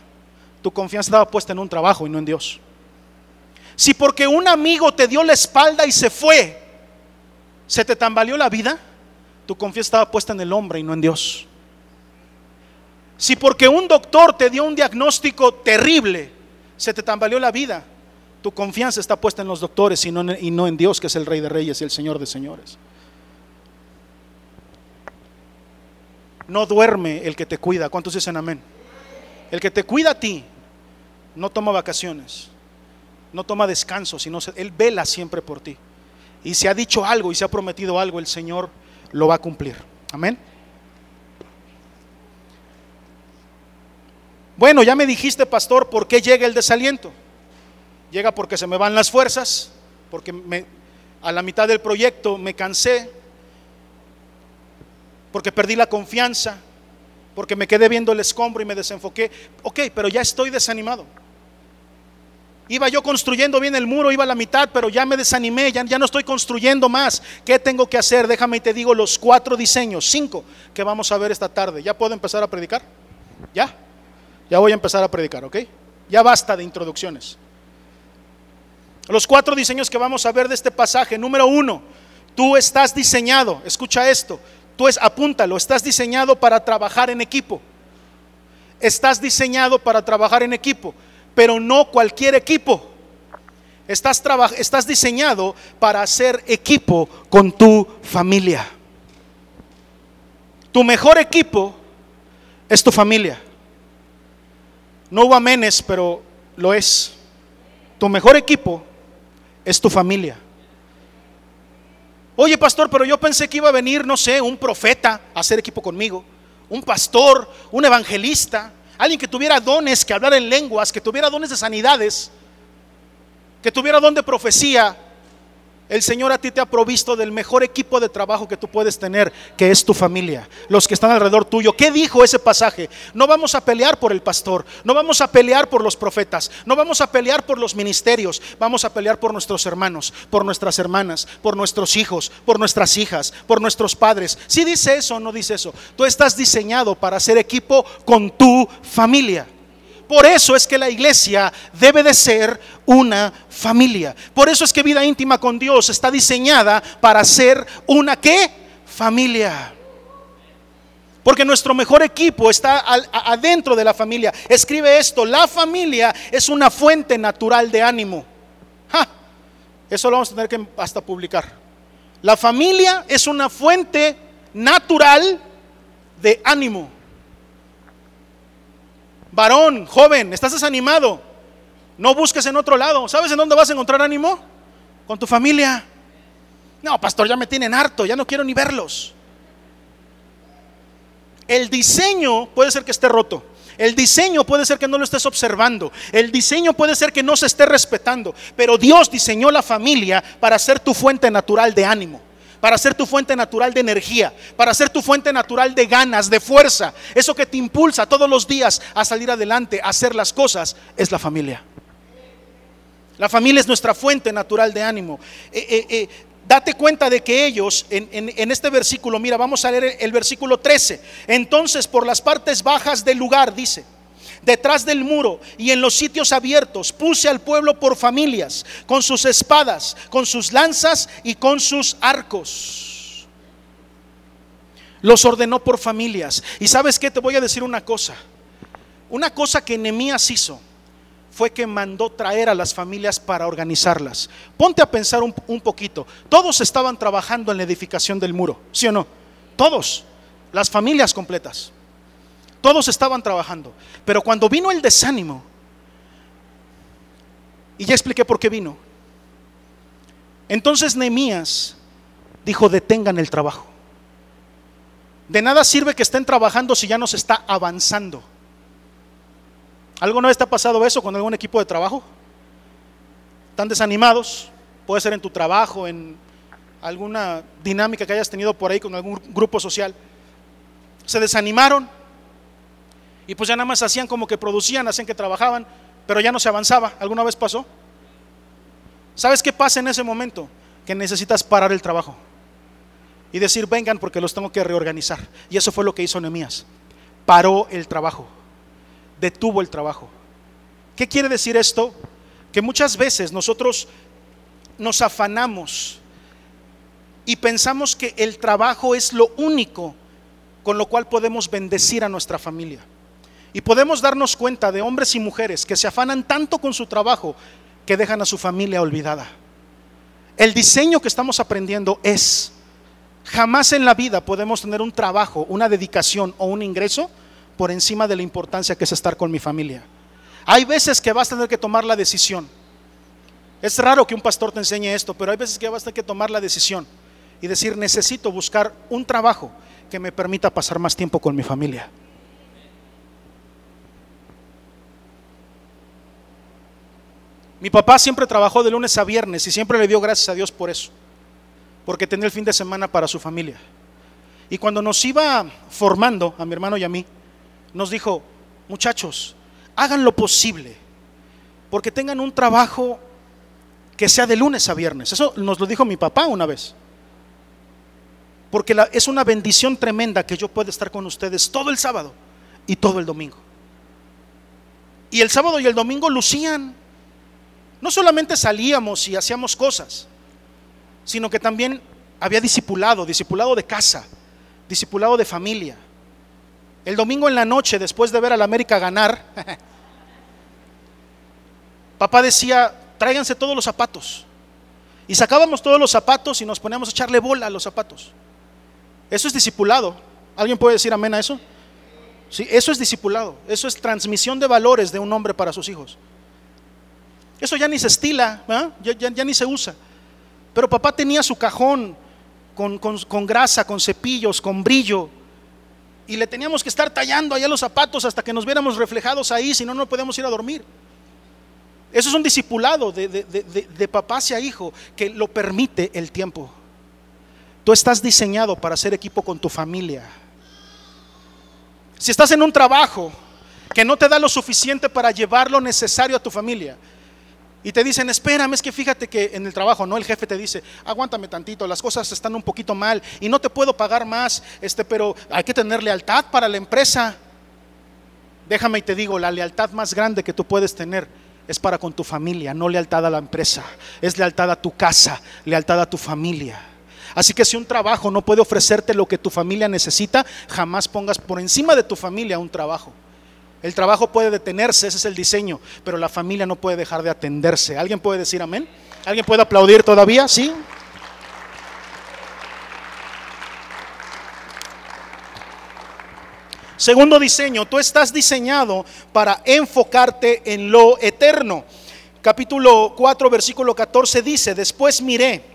tu confianza estaba puesta en un trabajo y no en Dios. Si porque un amigo te dio la espalda y se fue, se te tambaleó la vida, tu confianza estaba puesta en el hombre y no en Dios. Si porque un doctor te dio un diagnóstico terrible, se te tambaleó la vida, tu confianza está puesta en los doctores y no, y no en Dios, que es el Rey de Reyes y el Señor de Señores. No duerme el que te cuida. ¿Cuántos dicen amén? El que te cuida a ti no toma vacaciones no toma descanso, sino Él vela siempre por ti. Y si ha dicho algo y se ha prometido algo, el Señor lo va a cumplir. Amén. Bueno, ya me dijiste, pastor, ¿por qué llega el desaliento? Llega porque se me van las fuerzas, porque a la mitad del proyecto me cansé, porque perdí la confianza, porque me quedé viendo el escombro y me desenfoqué. Ok, pero ya estoy desanimado. Iba yo construyendo bien el muro, iba a la mitad, pero ya me desanimé, ya, no estoy construyendo más. ¿Qué tengo que hacer? Déjame y te digo los cuatro diseños, cinco, que vamos a ver esta tarde. ¿Ya puedo empezar a predicar? ¿Ya? Ya voy a empezar a predicar, ¿ok? Ya basta de introducciones. Los cuatro diseños que vamos a ver de este pasaje. Número uno, tú estás diseñado, escucha esto, tú es, apúntalo, estás diseñado para trabajar en equipo. Estás diseñado para trabajar en equipo pero no cualquier equipo. Estás, estás diseñado para hacer equipo con tu familia. Tu mejor equipo es tu familia. No hubo amenes, pero lo es. Tu mejor equipo es tu familia. Oye, pastor, pero yo pensé que iba a venir, no sé, un profeta a hacer equipo conmigo, un pastor, un evangelista, Alguien que tuviera dones, que hablara en lenguas, que tuviera dones de sanidades, que tuviera don de profecía. El Señor a ti te ha provisto del mejor equipo de trabajo que tú puedes tener, que es tu familia, los que están alrededor tuyo. ¿Qué dijo ese pasaje? No vamos a pelear por el pastor, no vamos a pelear por los profetas, no vamos a pelear por los ministerios, vamos a pelear por nuestros hermanos, por nuestras hermanas, por nuestros hijos, por nuestras hijas, por nuestros padres. Si dice eso o no dice eso, tú estás diseñado para hacer equipo con tu familia. Por eso es que la iglesia debe de ser una familia. Por eso es que vida íntima con Dios está diseñada para ser una qué? Familia. Porque nuestro mejor equipo está adentro de la familia. Escribe esto, la familia es una fuente natural de ánimo. Eso lo vamos a tener que hasta publicar. La familia es una fuente natural de ánimo. Varón, joven, estás desanimado. No busques en otro lado. ¿Sabes en dónde vas a encontrar ánimo? Con tu familia. No, pastor, ya me tienen harto, ya no quiero ni verlos. El diseño puede ser que esté roto. El diseño puede ser que no lo estés observando. El diseño puede ser que no se esté respetando. Pero Dios diseñó la familia para ser tu fuente natural de ánimo para ser tu fuente natural de energía, para ser tu fuente natural de ganas, de fuerza. Eso que te impulsa todos los días a salir adelante, a hacer las cosas, es la familia. La familia es nuestra fuente natural de ánimo. Eh, eh, eh, date cuenta de que ellos, en, este versículo, mira, vamos a leer el, versículo 13. Entonces, por las partes bajas del lugar, dice, detrás del muro y en los sitios abiertos. Puse al pueblo por familias, con sus espadas, con sus lanzas y con sus arcos. Los ordenó por familias. Y sabes qué, te voy a decir una cosa. Una cosa que Nehemías hizo fue que mandó traer a las familias para organizarlas. Ponte a pensar un, poquito. Todos estaban trabajando en la edificación del muro, ¿sí o no? Todos, las familias completas. Todos estaban trabajando. Pero cuando vino el desánimo, y ya expliqué por qué vino, entonces Nehemías dijo, detengan el trabajo. De nada sirve que estén trabajando si ya no se está avanzando. ¿Alguna vez te ha pasado eso con algún equipo de trabajo? Están desanimados, puede ser en tu trabajo, en alguna dinámica que hayas tenido por ahí con algún grupo social. Se desanimaron, y pues ya nada más hacían como que producían, hacían que trabajaban, pero ya no se avanzaba. ¿Alguna vez pasó? ¿Sabes qué pasa en ese momento? Que necesitas parar el trabajo y decir, vengan porque los tengo que reorganizar. Y eso fue lo que hizo Nehemías. Paró el trabajo, detuvo el trabajo. ¿Qué quiere decir esto? Que muchas veces nosotros nos afanamos y pensamos que el trabajo es lo único con lo cual podemos bendecir a nuestra familia. Y podemos darnos cuenta de hombres y mujeres que se afanan tanto con su trabajo que dejan a su familia olvidada. El diseño que estamos aprendiendo es, jamás en la vida podemos tener un trabajo, una dedicación o un ingreso por encima de la importancia que es estar con mi familia. Hay veces que vas a tener que tomar la decisión. Es raro que un pastor te enseñe esto, pero hay veces que vas a tener que tomar la decisión y decir, necesito buscar un trabajo que me permita pasar más tiempo con mi familia. Mi papá siempre trabajó de lunes a viernes y siempre le dio gracias a Dios por eso, porque tenía el fin de semana para su familia. Y cuando nos iba formando, a mi hermano y a mí, nos dijo, muchachos, hagan lo posible porque tengan un trabajo que sea de lunes a viernes. Eso nos lo dijo mi papá una vez. Porque es una bendición tremenda que yo pueda estar con ustedes todo el sábado y todo el domingo. Y el sábado y el domingo lucían. No solamente salíamos y hacíamos cosas, sino que también había discipulado, discipulado de casa, discipulado de familia. El domingo en la noche, después de ver al América ganar, papá decía, tráiganse todos los zapatos. Y sacábamos todos los zapatos y nos poníamos a echarle bola a los zapatos. Eso es discipulado. ¿Alguien puede decir amén a eso? Sí, eso es discipulado. Eso es transmisión de valores de un hombre para sus hijos. Eso ya ni se estila, ya, ni se usa. Pero papá tenía su cajón con grasa, con cepillos, con brillo. Y le teníamos que estar tallando allá los zapatos hasta que nos viéramos reflejados ahí, si no, no podemos ir a dormir. Eso es un discipulado de, de, papá hacia hijo que lo permite el tiempo. Tú estás diseñado para hacer equipo con tu familia. Si estás en un trabajo que no te da lo suficiente para llevar lo necesario a tu familia, y te dicen, espérame, es que fíjate que en el trabajo, ¿no? El jefe te dice, aguántame tantito, las cosas están un poquito mal y no te puedo pagar más, este, pero hay que tener lealtad para la empresa. Déjame y te digo, la lealtad más grande que tú puedes tener es para con tu familia, no lealtad a la empresa, es lealtad a tu casa, lealtad a tu familia. Así que si un trabajo no puede ofrecerte lo que tu familia necesita, jamás pongas por encima de tu familia un trabajo. El trabajo puede detenerse, ese es el diseño, pero la familia no puede dejar de atenderse. ¿Alguien puede decir amén? ¿Alguien puede aplaudir todavía? ¿Sí? Segundo diseño, tú estás diseñado para enfocarte en lo eterno. Capítulo 4, versículo 14 dice, después miré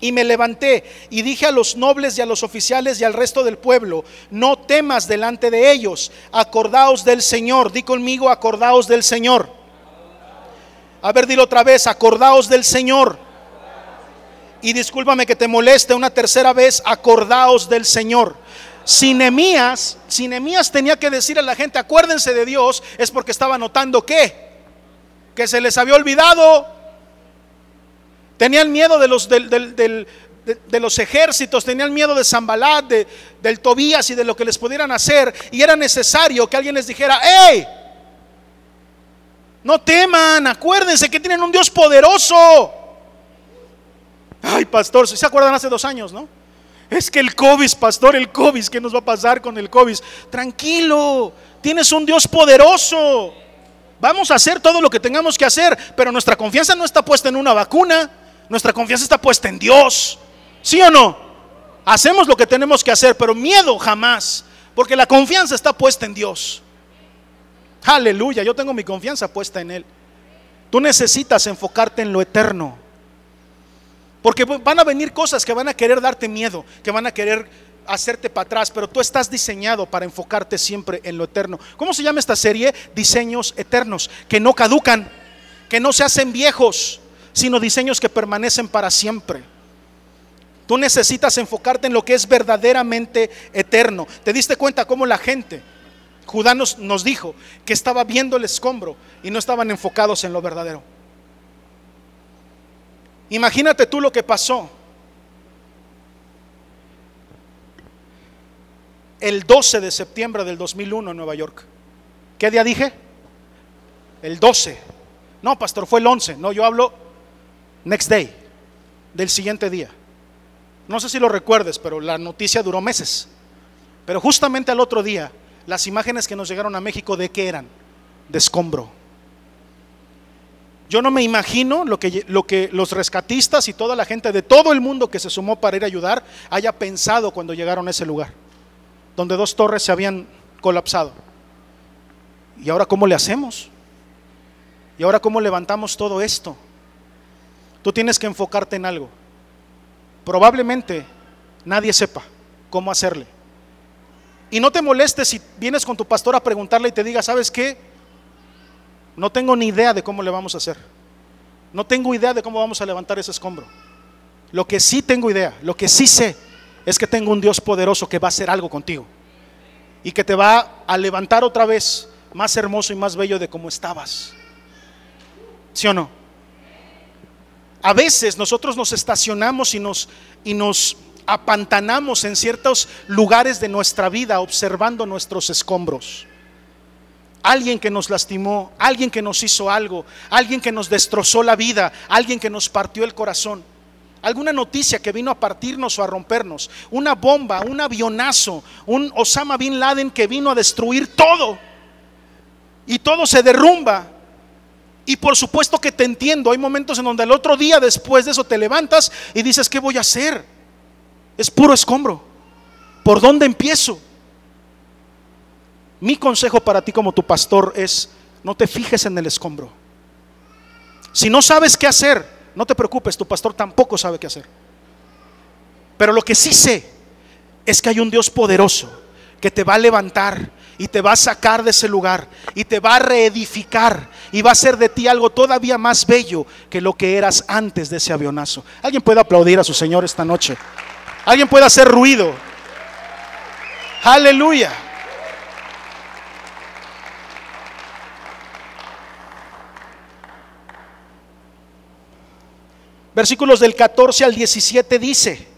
y me levanté y dije a los nobles y a los oficiales y al resto del pueblo, no temas delante de ellos, acordaos del Señor. Di conmigo, acordaos del Señor. A ver, dilo otra vez, acordaos del Señor. Y discúlpame que te moleste una tercera vez, acordaos del Señor. Si Nemías, si tenía que decir a la gente, acuérdense de Dios, es porque estaba notando que, que se les había olvidado Tenían miedo de los, ejércitos, tenían miedo de Zambalat, de, del Tobías y de lo que les pudieran hacer. Y era necesario que alguien les dijera, ¡hey! No teman, acuérdense que tienen un Dios poderoso. Ay, pastor, ¿se acuerdan hace dos años, no? Es que el COVID, pastor, el COVID, ¿qué nos va a pasar con el COVID? Tranquilo, tienes un Dios poderoso. Vamos a hacer todo lo que tengamos que hacer, pero nuestra confianza no está puesta en una vacuna. Nuestra confianza está puesta en Dios. ¿Sí o no? Hacemos lo que tenemos que hacer, pero miedo jamás, porque la confianza está puesta en Dios. Aleluya, yo tengo mi confianza puesta en Él. Tú necesitas enfocarte en lo eterno. Porque van a venir cosas que van a querer darte miedo, que van a querer hacerte para atrás, pero tú estás diseñado para enfocarte siempre en lo eterno. ¿Cómo se llama esta serie? Diseños eternos, que no caducan, que no se hacen viejos, sino diseños que permanecen para siempre. Tú necesitas enfocarte en lo que es verdaderamente eterno. ¿Te diste cuenta cómo la gente, Judá nos, nos dijo que estaba viendo el escombro y no estaban enfocados en lo verdadero? Imagínate tú lo que pasó. El 12 de septiembre del 2001 en Nueva York. ¿Qué día dije? El 12. No, pastor, fue el 11. No, yo hablo next day, del siguiente día. No sé si lo recuerdes, pero la noticia duró meses. Pero justamente al otro día, las imágenes que nos llegaron a México, ¿de qué eran? De escombro. Yo no me imagino lo que, lo que los rescatistas y toda la gente de todo el mundo que se sumó para ir a ayudar haya pensado cuando llegaron a ese lugar, donde dos torres se habían colapsado. ¿Y ahora cómo le hacemos? ¿Y ahora cómo levantamos todo esto? Tú tienes que enfocarte en algo. Probablemente nadie sepa cómo hacerle. Y no te molestes si vienes con tu pastor a preguntarle y te diga, ¿sabes qué? No tengo ni idea de cómo le vamos a hacer. No tengo idea de cómo vamos a levantar ese escombro. Lo que sí tengo idea, lo que sí sé, es que tengo un Dios poderoso que va a hacer algo contigo. Y que te va a levantar otra vez más hermoso y más bello de como estabas. ¿Sí o no? A veces nosotros nos estacionamos y nos, y nos apantanamos en ciertos lugares de nuestra vida observando nuestros escombros. Alguien que nos lastimó, alguien que nos hizo algo, alguien que nos destrozó la vida, alguien que nos partió el corazón. Alguna noticia que vino a partirnos o a rompernos. Una bomba, un avionazo, un Osama Bin Laden que vino a destruir todo. Y todo se derrumba. Y por supuesto que te entiendo. Hay momentos en donde el otro día después de eso te levantas y dices, ¿qué voy a hacer? Es puro escombro. ¿Por dónde empiezo? Mi consejo para ti como tu pastor es, no te fijes en el escombro. Si no sabes qué hacer, no te preocupes, tu pastor tampoco sabe qué hacer. Pero lo que sí sé es que hay un Dios poderoso que te va a levantar y te va a sacar de ese lugar y te va a reedificar y va a hacer de ti algo todavía más bello que lo que eras antes de ese avionazo. ¿Alguien puede aplaudir a su Señor esta noche? Alguien puede hacer ruido. Aleluya. Versículos del 14 al 17 dice,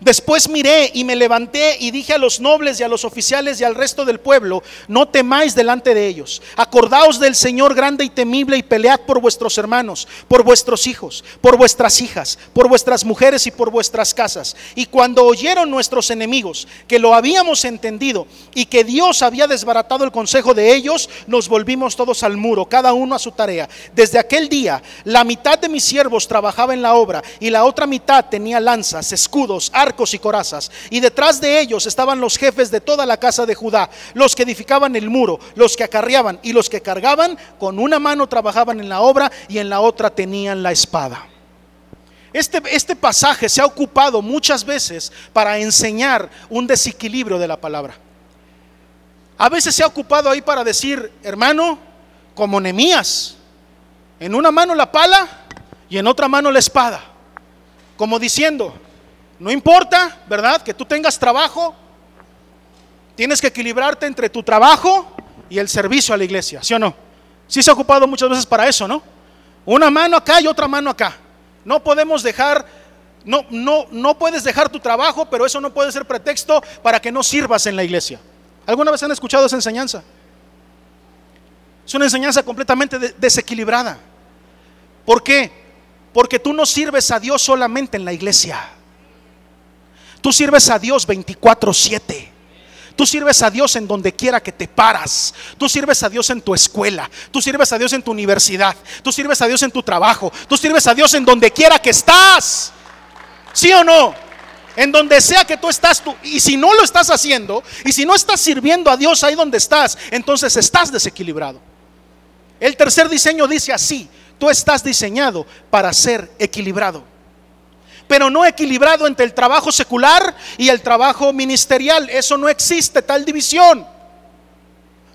Después miré y me levanté y dije a los nobles y a los oficiales y al resto del pueblo, no temáis delante de ellos. Acordaos del Señor grande y temible y pelead por vuestros hermanos, por vuestros hijos, por vuestras hijas, por vuestras mujeres y por vuestras casas. Y cuando oyeron nuestros enemigos que lo habíamos entendido y que Dios había desbaratado el consejo de ellos, nos volvimos todos al muro, cada uno a su tarea. Desde aquel día, la mitad de mis siervos trabajaba en la obra y la otra mitad tenía lanzas, escudos, arcos y corazas. Y detrás de ellos estaban los jefes de toda la casa de Judá, los que edificaban el muro, los que acarreaban y los que cargaban, con una mano trabajaban en la obra y en la otra tenían la espada. Este, este pasaje se ha ocupado muchas veces para enseñar un desequilibrio de la palabra. A veces se ha ocupado ahí para decir, hermano, como Nemías, en una mano la pala y en otra mano la espada. Como diciendo, no importa, ¿verdad? Que tú tengas trabajo. Tienes que equilibrarte entre tu trabajo y el servicio a la iglesia, ¿sí o no? Sí se ha ocupado muchas veces para eso, ¿no? Una mano acá y otra mano acá. No podemos dejar, no, no, no puedes dejar tu trabajo, pero eso no puede ser pretexto para que no sirvas en la iglesia. ¿Alguna vez han escuchado esa enseñanza? Es una enseñanza completamente desequilibrada. ¿Por qué? Porque tú no sirves a Dios solamente en la iglesia. Tú sirves a Dios 24/7. Tú sirves a Dios en donde quiera que te paras. Tú sirves a Dios en tu escuela. Tú sirves a Dios en tu universidad. Tú sirves a Dios en tu trabajo. Tú sirves a Dios en donde quiera que estás. ¿Sí o no? En donde sea que tú estás, y si no lo estás haciendo, y si no estás sirviendo a Dios ahí donde estás, entonces estás desequilibrado. El tercer diseño dice así, tú estás diseñado para ser equilibrado pero no equilibrado entre el trabajo secular y el trabajo ministerial. Eso no existe, tal división.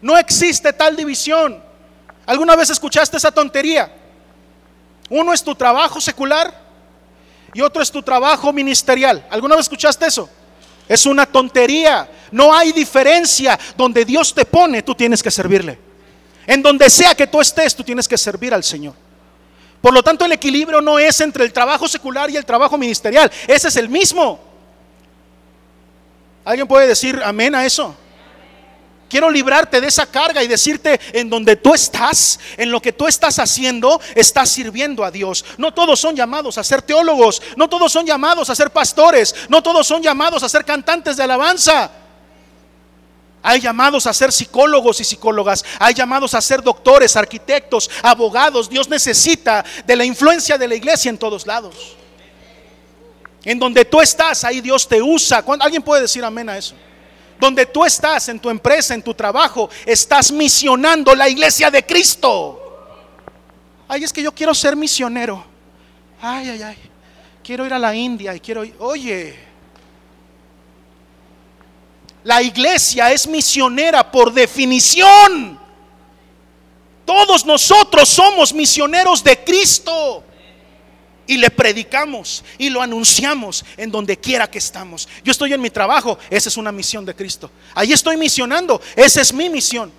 No existe tal división. ¿Alguna vez escuchaste esa tontería? Uno es tu trabajo secular y otro es tu trabajo ministerial. ¿Alguna vez escuchaste eso? Es una tontería. No hay diferencia. Donde Dios te pone, tú tienes que servirle. En donde sea que tú estés, tú tienes que servir al Señor. Por lo tanto, el equilibrio no es entre el trabajo secular y el trabajo ministerial. Ese es el mismo. ¿Alguien puede decir amén a eso? Quiero librarte de esa carga y decirte en donde tú estás, en lo que tú estás haciendo, estás sirviendo a Dios. No todos son llamados a ser teólogos, no todos son llamados a ser pastores, no todos son llamados a ser cantantes de alabanza. Hay llamados a ser psicólogos y psicólogas. Hay llamados a ser doctores, arquitectos, abogados. Dios necesita de la influencia de la iglesia en todos lados. En donde tú estás, ahí Dios te usa. ¿Alguien puede decir amén a eso? Donde tú estás, en tu empresa, en tu trabajo, estás misionando la iglesia de Cristo. Ay, es que yo quiero ser misionero. Ay, ay, ay. Quiero ir a la India y quiero ir. Oye. La iglesia es misionera por definición. Todos nosotros somos misioneros de Cristo. Y le predicamos y lo anunciamos en donde quiera que estamos. Yo estoy en mi trabajo, esa es una misión de Cristo. Ahí estoy misionando, esa es mi misión.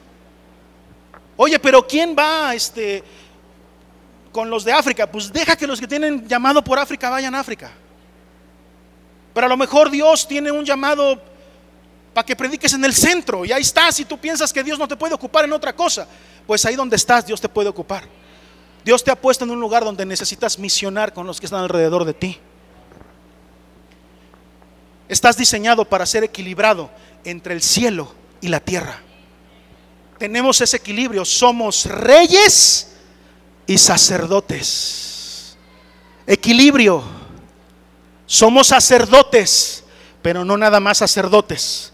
Oye, pero ¿quién va este con los de África. Pues deja que los que tienen llamado por África vayan a África. Pero a lo mejor Dios tiene un llamado para que prediques en el centro y ahí estás y tú piensas que Dios no te puede ocupar en otra cosa. Pues ahí donde estás Dios te puede ocupar. Dios te ha puesto en un lugar donde necesitas misionar con los que están alrededor de ti. Estás diseñado para ser equilibrado entre el cielo y la tierra. Tenemos ese equilibrio. Somos reyes y sacerdotes. Equilibrio. Somos sacerdotes, pero no nada más sacerdotes.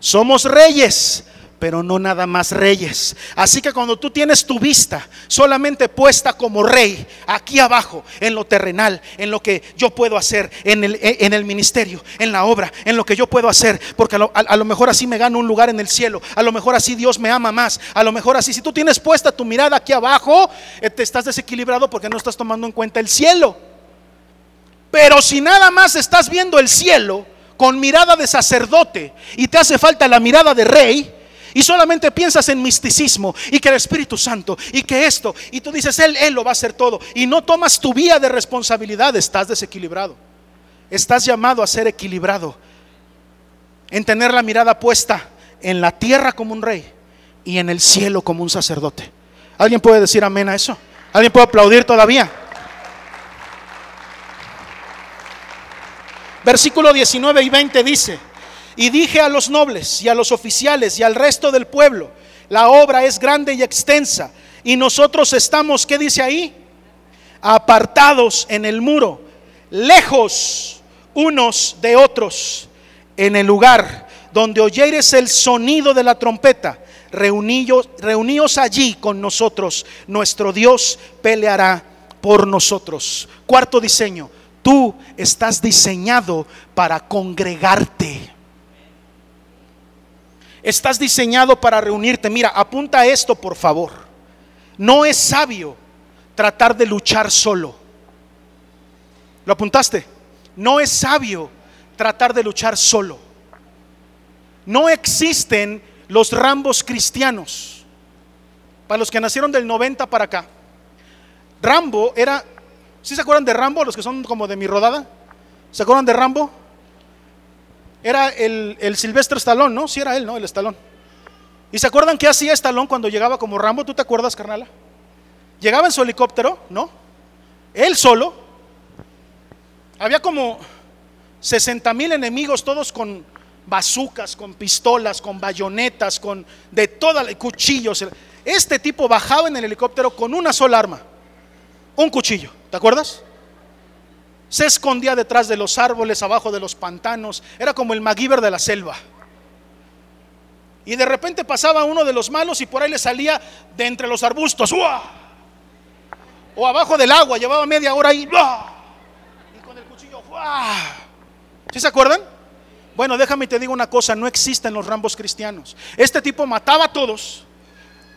Somos reyes, pero no nada más reyes. Así que cuando tú tienes tu vista solamente puesta como rey, aquí abajo, en lo terrenal, en lo que yo puedo hacer, en el, en el ministerio, en la obra, en lo que yo puedo hacer, porque a lo, a lo, mejor así me gano un lugar en el cielo, a lo mejor así Dios me ama más, a lo mejor así, si tú tienes puesta tu mirada aquí abajo, eh, te estás desequilibrado porque no estás tomando en cuenta el cielo. Pero si nada más estás viendo el cielo con mirada de sacerdote y te hace falta la mirada de rey, y solamente piensas en misticismo y que el Espíritu Santo y que esto, y tú dices, Él, Él lo va a hacer todo, y no tomas tu vía de responsabilidad, estás desequilibrado. Estás llamado a ser equilibrado, en tener la mirada puesta en la tierra como un rey y en el cielo como un sacerdote. ¿Alguien puede decir amén a eso? ¿Alguien puede aplaudir todavía? Versículo 19 y 20 dice, y dije a los nobles y a los oficiales y al resto del pueblo, la obra es grande y extensa, y nosotros estamos, ¿qué dice ahí? Apartados en el muro, lejos unos de otros, en el lugar donde oyeres el sonido de la trompeta, reuníos, reuníos allí con nosotros, nuestro Dios peleará por nosotros. Cuarto diseño, tú estás diseñado para congregarte. Estás diseñado para reunirte. Mira, apunta esto, por favor. No es sabio tratar de luchar solo. ¿Lo apuntaste? No es sabio tratar de luchar solo. No existen los rambos cristianos. Para los que nacieron del 90 para acá. Rambo era, ¿sí se acuerdan de Rambo? Los que son como de mi rodada. ¿Se acuerdan de Rambo? Era el, el Silvestre Stallone, ¿no? Sí era él, ¿no? El Stallone. ¿Y se acuerdan qué hacía Stallone cuando llegaba como Rambo? ¿Tú te acuerdas, carnala? Llegaba en su helicóptero, ¿no? Él solo. Había como 60 mil enemigos, todos con bazucas, con pistolas, con bayonetas, con de toda cuchillos. Este tipo bajaba en el helicóptero con una sola arma, un cuchillo. ¿Te acuerdas? Se escondía detrás de los árboles, abajo de los pantanos. Era como el MacGyver de la selva. Y de repente pasaba uno de los malos y por ahí le salía de entre los arbustos. O abajo del agua, llevaba media hora ahí. Y con el cuchillo. ¿Sí se acuerdan? Bueno, déjame te digo una cosa, no existen los rambos cristianos. Este tipo mataba a todos,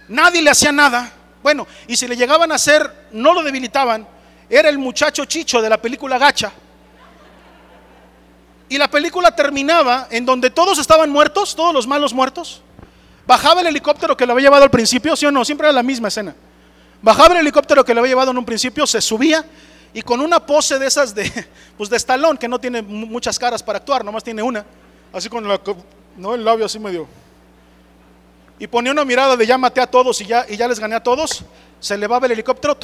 nadie le hacía nada. Bueno, y si le llegaban a hacer, no lo debilitaban, era el muchacho chicho de la película Gacha. Y la película terminaba en donde todos estaban muertos, todos los malos muertos. Bajaba el helicóptero que le había llevado al principio, sí o no, siempre era la misma escena. Bajaba el helicóptero que le había llevado en un principio, se subía y con una pose de esas de, pues de estalón, que no tiene muchas caras para actuar, nomás tiene una, así con la, no, el labio así medio. Y ponía una mirada de ya maté a todos y ya, y ya les gané a todos. Se elevaba el helicóptero,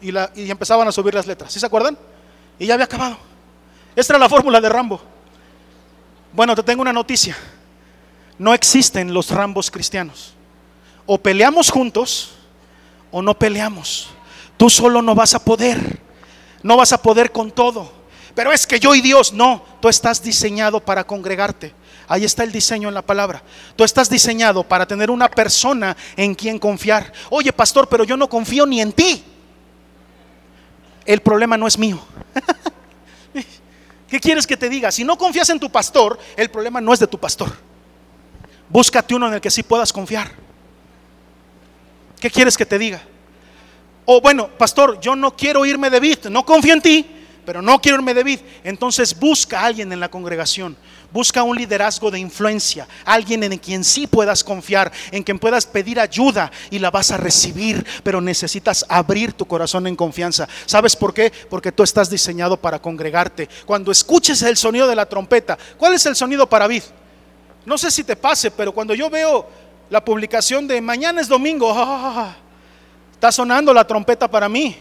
y, empezaban a subir las letras. ¿Sí se acuerdan? Y ya había acabado. Esta era la fórmula de Rambo. Bueno, te tengo una noticia. No existen los Rambos cristianos. O peleamos juntos o no peleamos. Tú solo no vas a poder. No vas a poder con todo. Pero es que yo y Dios, no, tú estás diseñado para congregarte. Ahí está el diseño en la palabra. Tú estás diseñado para tener una persona en quien confiar. Oye, pastor, pero yo no confío ni en ti el problema no es mío. ¿Qué quieres que te diga? Si no confías en tu pastor, el problema no es de tu pastor. Búscate uno en el que sí puedas confiar. ¿Qué quieres que te diga? O bueno, pastor, yo no quiero irme de Bit, no confío en ti, pero no quiero irme de vid. Entonces busca a alguien en la congregación. Busca un liderazgo de influencia, alguien en quien sí puedas confiar, en quien puedas pedir ayuda y la vas a recibir, pero necesitas abrir tu corazón en confianza. ¿Sabes por qué? Porque tú estás diseñado para congregarte. Cuando escuches el sonido de la trompeta, ¿cuál es el sonido para vid? No sé si te pase, pero cuando yo veo la publicación de mañana es domingo, está sonando la trompeta para mí,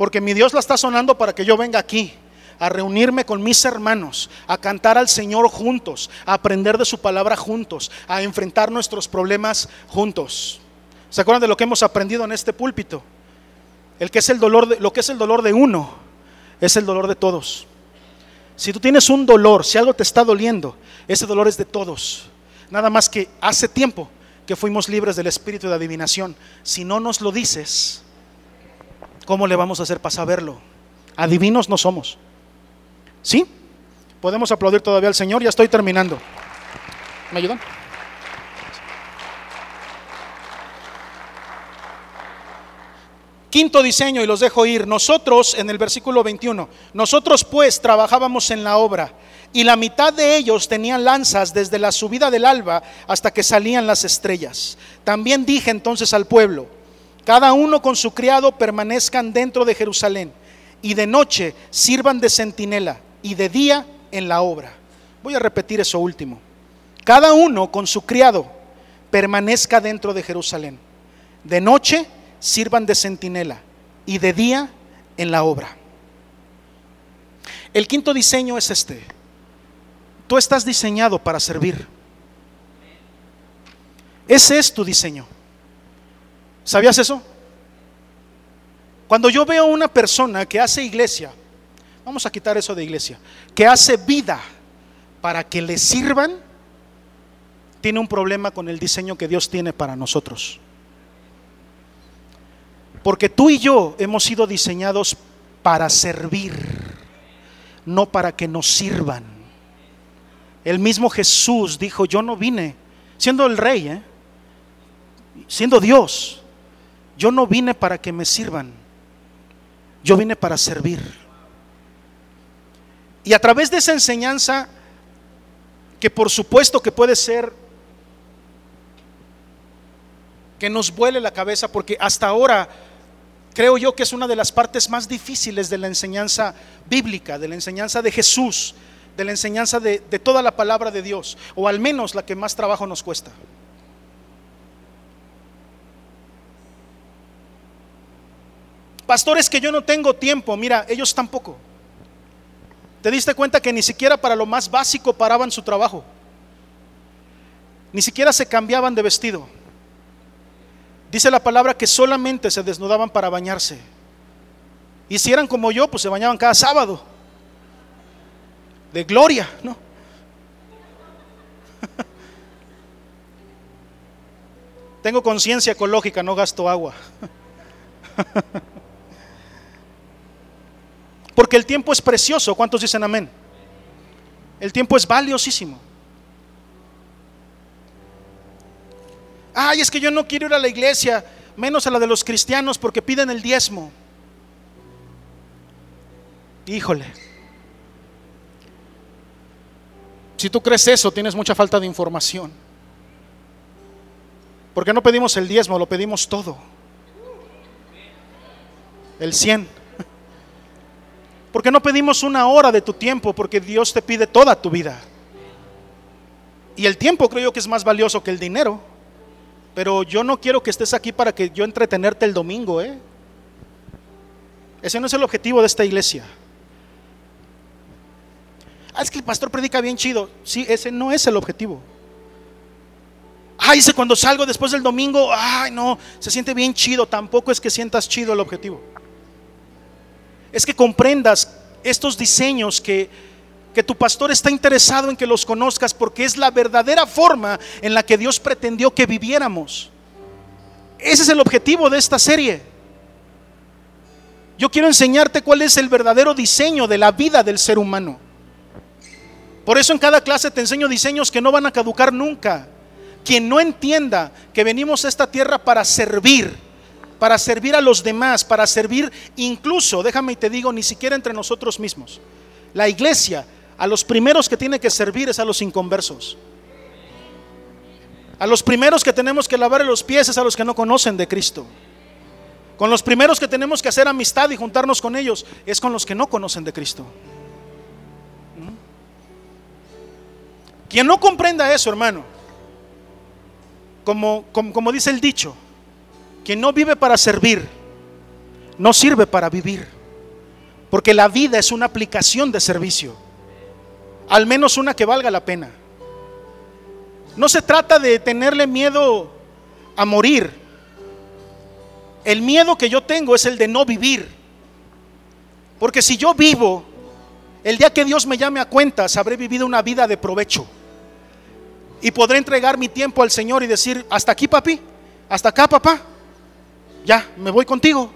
porque mi Dios la está sonando para que yo venga aquí a reunirme con mis hermanos, a cantar al Señor juntos, a aprender de su palabra juntos, a enfrentar nuestros problemas juntos. ¿Se acuerdan de lo que hemos aprendido en este púlpito? El que es el dolor lo que es el dolor de uno es el dolor de todos. Si tú tienes un dolor, si algo te está doliendo, ese dolor es de todos. Nada más que hace tiempo que fuimos libres del espíritu de adivinación. Si no nos lo dices, ¿cómo le vamos a hacer para saberlo? Adivinos no somos. ¿Sí? Podemos aplaudir todavía al Señor, ya estoy terminando. ¿Me ayudan? Quinto diseño, y los dejo ir. Nosotros, en el versículo 21, nosotros pues trabajábamos en la obra, y la mitad de ellos tenían lanzas desde la subida del alba hasta que salían las estrellas. También dije entonces al pueblo, cada uno con su criado permanezcan dentro de Jerusalén, y de noche sirvan de centinela y de día en la obra. Voy a repetir eso último. Cada uno con su criado permanezca dentro de Jerusalén. De noche sirvan de centinela y de día en la obra. El quinto diseño es este. Tú estás diseñado para servir. Ese es tu diseño. ¿Sabías eso? Cuando yo veo una persona que hace iglesia, Vamos a quitar eso de iglesia. Que hace vida para que le sirvan, tiene un problema con el diseño que Dios tiene para nosotros. Porque tú y yo hemos sido diseñados para servir, no para que nos sirvan. El mismo Jesús dijo, yo no vine, siendo el rey, ¿eh? siendo Dios, yo no vine para que me sirvan, yo vine para servir. Y a través de esa enseñanza, que por supuesto que puede ser que nos vuele la cabeza, porque hasta ahora creo yo que es una de las partes más difíciles de la enseñanza bíblica, de la enseñanza de Jesús, de la enseñanza de, de toda la palabra de Dios, o al menos la que más trabajo nos cuesta. Pastores que yo no tengo tiempo, mira, ellos tampoco. ¿Te diste cuenta que ni siquiera para lo más básico paraban su trabajo? Ni siquiera se cambiaban de vestido. Dice la palabra que solamente se desnudaban para bañarse. Y si eran como yo, pues se bañaban cada sábado. De gloria, ¿no? Tengo conciencia ecológica, no gasto agua. Porque el tiempo es precioso. ¿Cuántos dicen amén? El tiempo es valiosísimo. Ay, es que yo no quiero ir a la iglesia, menos a la de los cristianos, porque piden el diezmo. Híjole. Si tú crees eso, tienes mucha falta de información. Porque no pedimos el diezmo, lo pedimos todo. El cien. Porque no pedimos una hora de tu tiempo? Porque Dios te pide toda tu vida. Y el tiempo creo yo que es más valioso que el dinero. Pero yo no quiero que estés aquí para que yo entretenerte el domingo, ¿eh? Ese no es el objetivo de esta iglesia. Ah, es que el pastor predica bien chido. Sí, ese no es el objetivo. Ay, dice cuando salgo después del domingo, ay, no, se siente bien chido. Tampoco es que sientas chido el objetivo es que comprendas estos diseños que, que tu pastor está interesado en que los conozcas porque es la verdadera forma en la que Dios pretendió que viviéramos. Ese es el objetivo de esta serie. Yo quiero enseñarte cuál es el verdadero diseño de la vida del ser humano. Por eso en cada clase te enseño diseños que no van a caducar nunca. Quien no entienda que venimos a esta tierra para servir, para servir a los demás, para servir incluso, déjame y te digo, ni siquiera entre nosotros mismos. La iglesia, a los primeros que tiene que servir es a los inconversos. A los primeros que tenemos que lavar los pies es a los que no conocen de Cristo. Con los primeros que tenemos que hacer amistad y juntarnos con ellos es con los que no conocen de Cristo. ¿Mm? Quien no comprenda eso, hermano, como, como, dice el dicho, quien no vive para servir, no sirve para vivir. Porque la vida es una aplicación de servicio. Al menos una que valga la pena. No se trata de tenerle miedo a morir. El miedo que yo tengo es el de no vivir. Porque si yo vivo, el día que Dios me llame a cuentas, habré vivido una vida de provecho. Y podré entregar mi tiempo al Señor y decir, hasta aquí papi, hasta acá papá, ya, me voy contigo.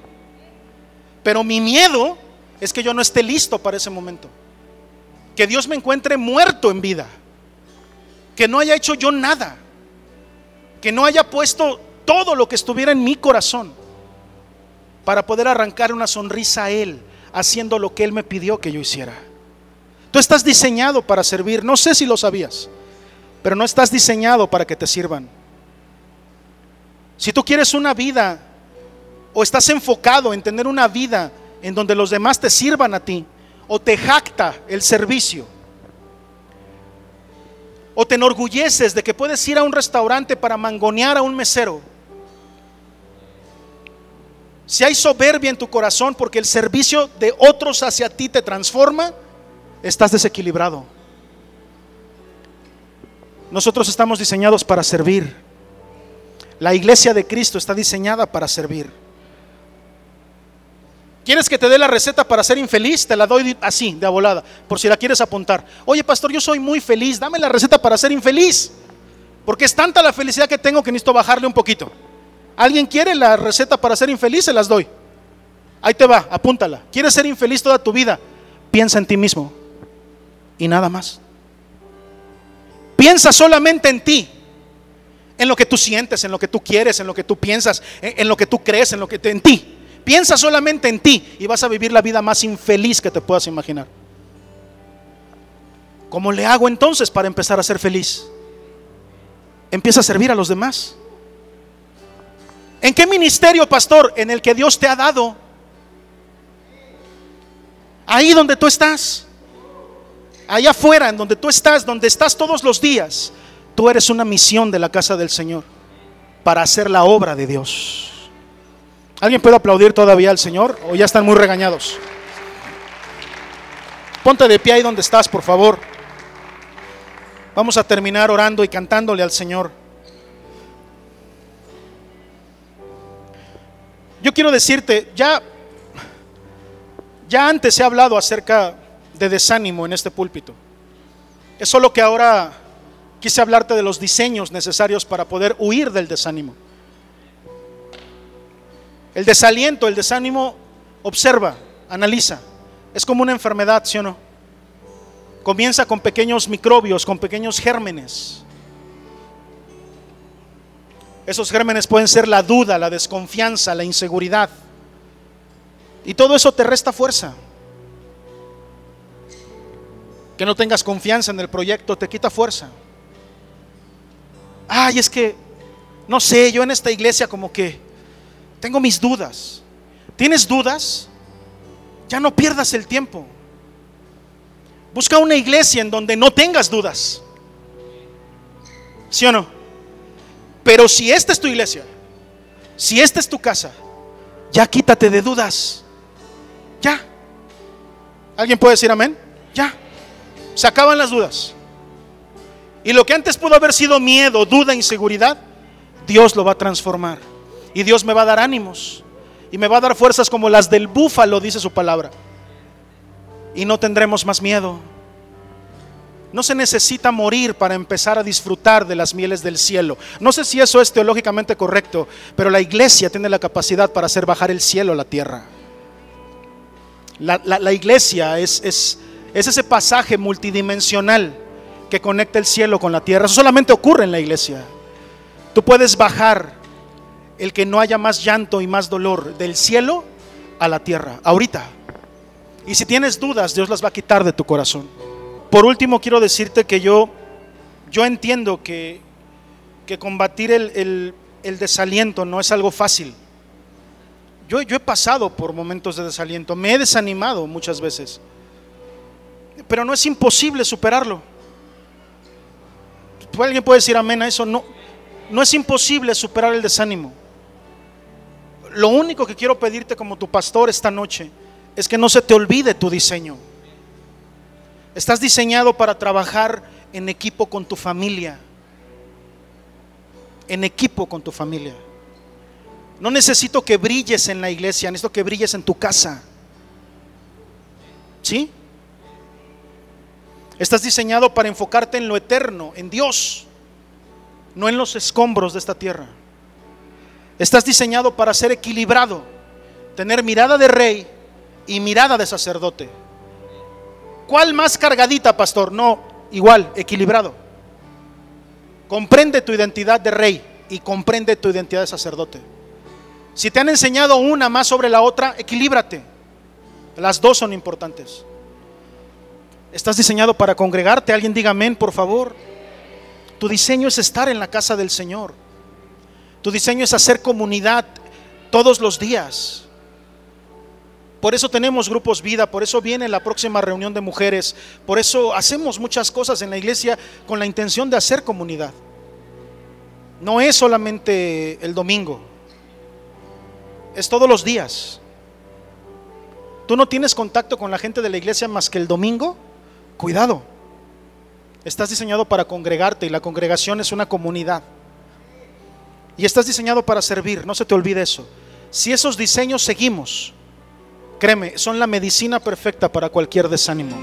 Pero mi miedo es que yo no esté listo para ese momento. Que Dios me encuentre muerto en vida. Que no haya hecho yo nada. Que no haya puesto todo lo que estuviera en mi corazón para poder arrancar una sonrisa a Él, haciendo lo que Él me pidió que yo hiciera. Tú estás diseñado para servir, no sé si lo sabías pero no estás diseñado para que te sirvan. Si tú quieres una vida o estás enfocado en tener una vida en donde los demás te sirvan a ti, o te jacta el servicio, o te enorgulleces de que puedes ir a un restaurante para mangonear a un mesero, si hay soberbia en tu corazón porque el servicio de otros hacia ti te transforma, estás desequilibrado. Nosotros estamos diseñados para servir. La iglesia de Cristo está diseñada para servir. ¿Quieres que te dé la receta para ser infeliz? Te la doy así, de volada, por si la quieres apuntar. Oye, pastor, yo soy muy feliz, dame la receta para ser infeliz. Porque es tanta la felicidad que tengo que necesito bajarle un poquito. ¿Alguien quiere la receta para ser infeliz? Se las doy. Ahí te va, apúntala. ¿Quieres ser infeliz toda tu vida? Piensa en ti mismo. Y nada más. Piensa solamente en ti, en lo que tú sientes, en lo que tú quieres, en lo que tú piensas, en, lo que tú crees, en lo que te, en ti. Piensa solamente en ti y vas a vivir la vida más infeliz que te puedas imaginar. ¿Cómo le hago entonces para empezar a ser feliz? Empieza a servir a los demás. ¿En qué ministerio, pastor? En el que Dios te ha dado. Ahí donde tú estás allá afuera, en donde tú estás, donde estás todos los días, tú eres una misión de la casa del Señor para hacer la obra de Dios. ¿Alguien puede aplaudir todavía al Señor o ya están muy regañados? Ponte de pie ahí donde estás, por favor. Vamos a terminar orando y cantándole al Señor. Yo quiero decirte, ya ya antes he hablado acerca de desánimo en este púlpito. Es solo que ahora quise hablarte de los diseños necesarios para poder huir del desánimo. El desaliento, el desánimo, observa, analiza. Es como una enfermedad, ¿sí o no? Comienza con pequeños microbios, con pequeños gérmenes. Esos gérmenes pueden ser la duda, la desconfianza, la inseguridad. Y todo eso te resta fuerza que no tengas confianza en el proyecto te quita fuerza. Ay, es que, no sé, yo en esta iglesia como que tengo mis dudas. ¿Tienes dudas? Ya no pierdas el tiempo. Busca una iglesia en donde no tengas dudas. ¿Sí o no? Pero si esta es tu iglesia, si esta es tu casa, ya quítate de dudas. Ya. ¿Alguien puede decir amén? Ya. Se acaban las dudas. Y lo que antes pudo haber sido miedo, duda, inseguridad, Dios lo va a transformar. Y Dios me va a dar ánimos. Y me va a dar fuerzas como las del búfalo, dice su palabra. Y no tendremos más miedo. No se necesita morir para empezar a disfrutar de las mieles del cielo. No sé si eso es teológicamente correcto, pero la iglesia tiene la capacidad para hacer bajar el cielo a la tierra. La, iglesia es, es, es ese pasaje multidimensional que conecta el cielo con la tierra. Eso solamente ocurre en la iglesia. Tú puedes bajar el que no haya más llanto y más dolor del cielo a la tierra, ahorita. Y si tienes dudas, Dios las va a quitar de tu corazón. Por último, quiero decirte que yo, yo entiendo que, que combatir el, el, desaliento no es algo fácil. Yo, yo he pasado por momentos de desaliento, me he desanimado muchas veces, pero no es imposible superarlo. ¿Alguien puede decir amén a eso? No, no es imposible superar el desánimo. Lo único que quiero pedirte como tu pastor esta noche es que no se te olvide tu diseño. Estás diseñado para trabajar en equipo con tu familia. En equipo con tu familia. No necesito que brilles en la iglesia, necesito que brilles en tu casa. ¿Sí? Estás diseñado para enfocarte en lo eterno, en Dios, no en los escombros de esta tierra. Estás diseñado para ser equilibrado, tener mirada de rey y mirada de sacerdote. ¿Cuál más cargadita, pastor? No, igual, equilibrado. Comprende tu identidad de rey y comprende tu identidad de sacerdote. Si te han enseñado una más sobre la otra, equilíbrate. Las dos son importantes. Estás diseñado para congregarte. Alguien diga amén, por favor. Tu diseño es estar en la casa del Señor. Tu diseño es hacer comunidad todos los días. Por eso tenemos grupos vida, por eso viene la próxima reunión de mujeres, por eso hacemos muchas cosas en la iglesia con la intención de hacer comunidad. No es solamente el domingo, es todos los días. Tú no tienes contacto con la gente de la iglesia más que el domingo, Cuidado. Estás diseñado para congregarte y la congregación es una comunidad. Y estás diseñado para servir, no se te olvide eso. Si esos diseños seguimos, créeme, son la medicina perfecta para cualquier desánimo.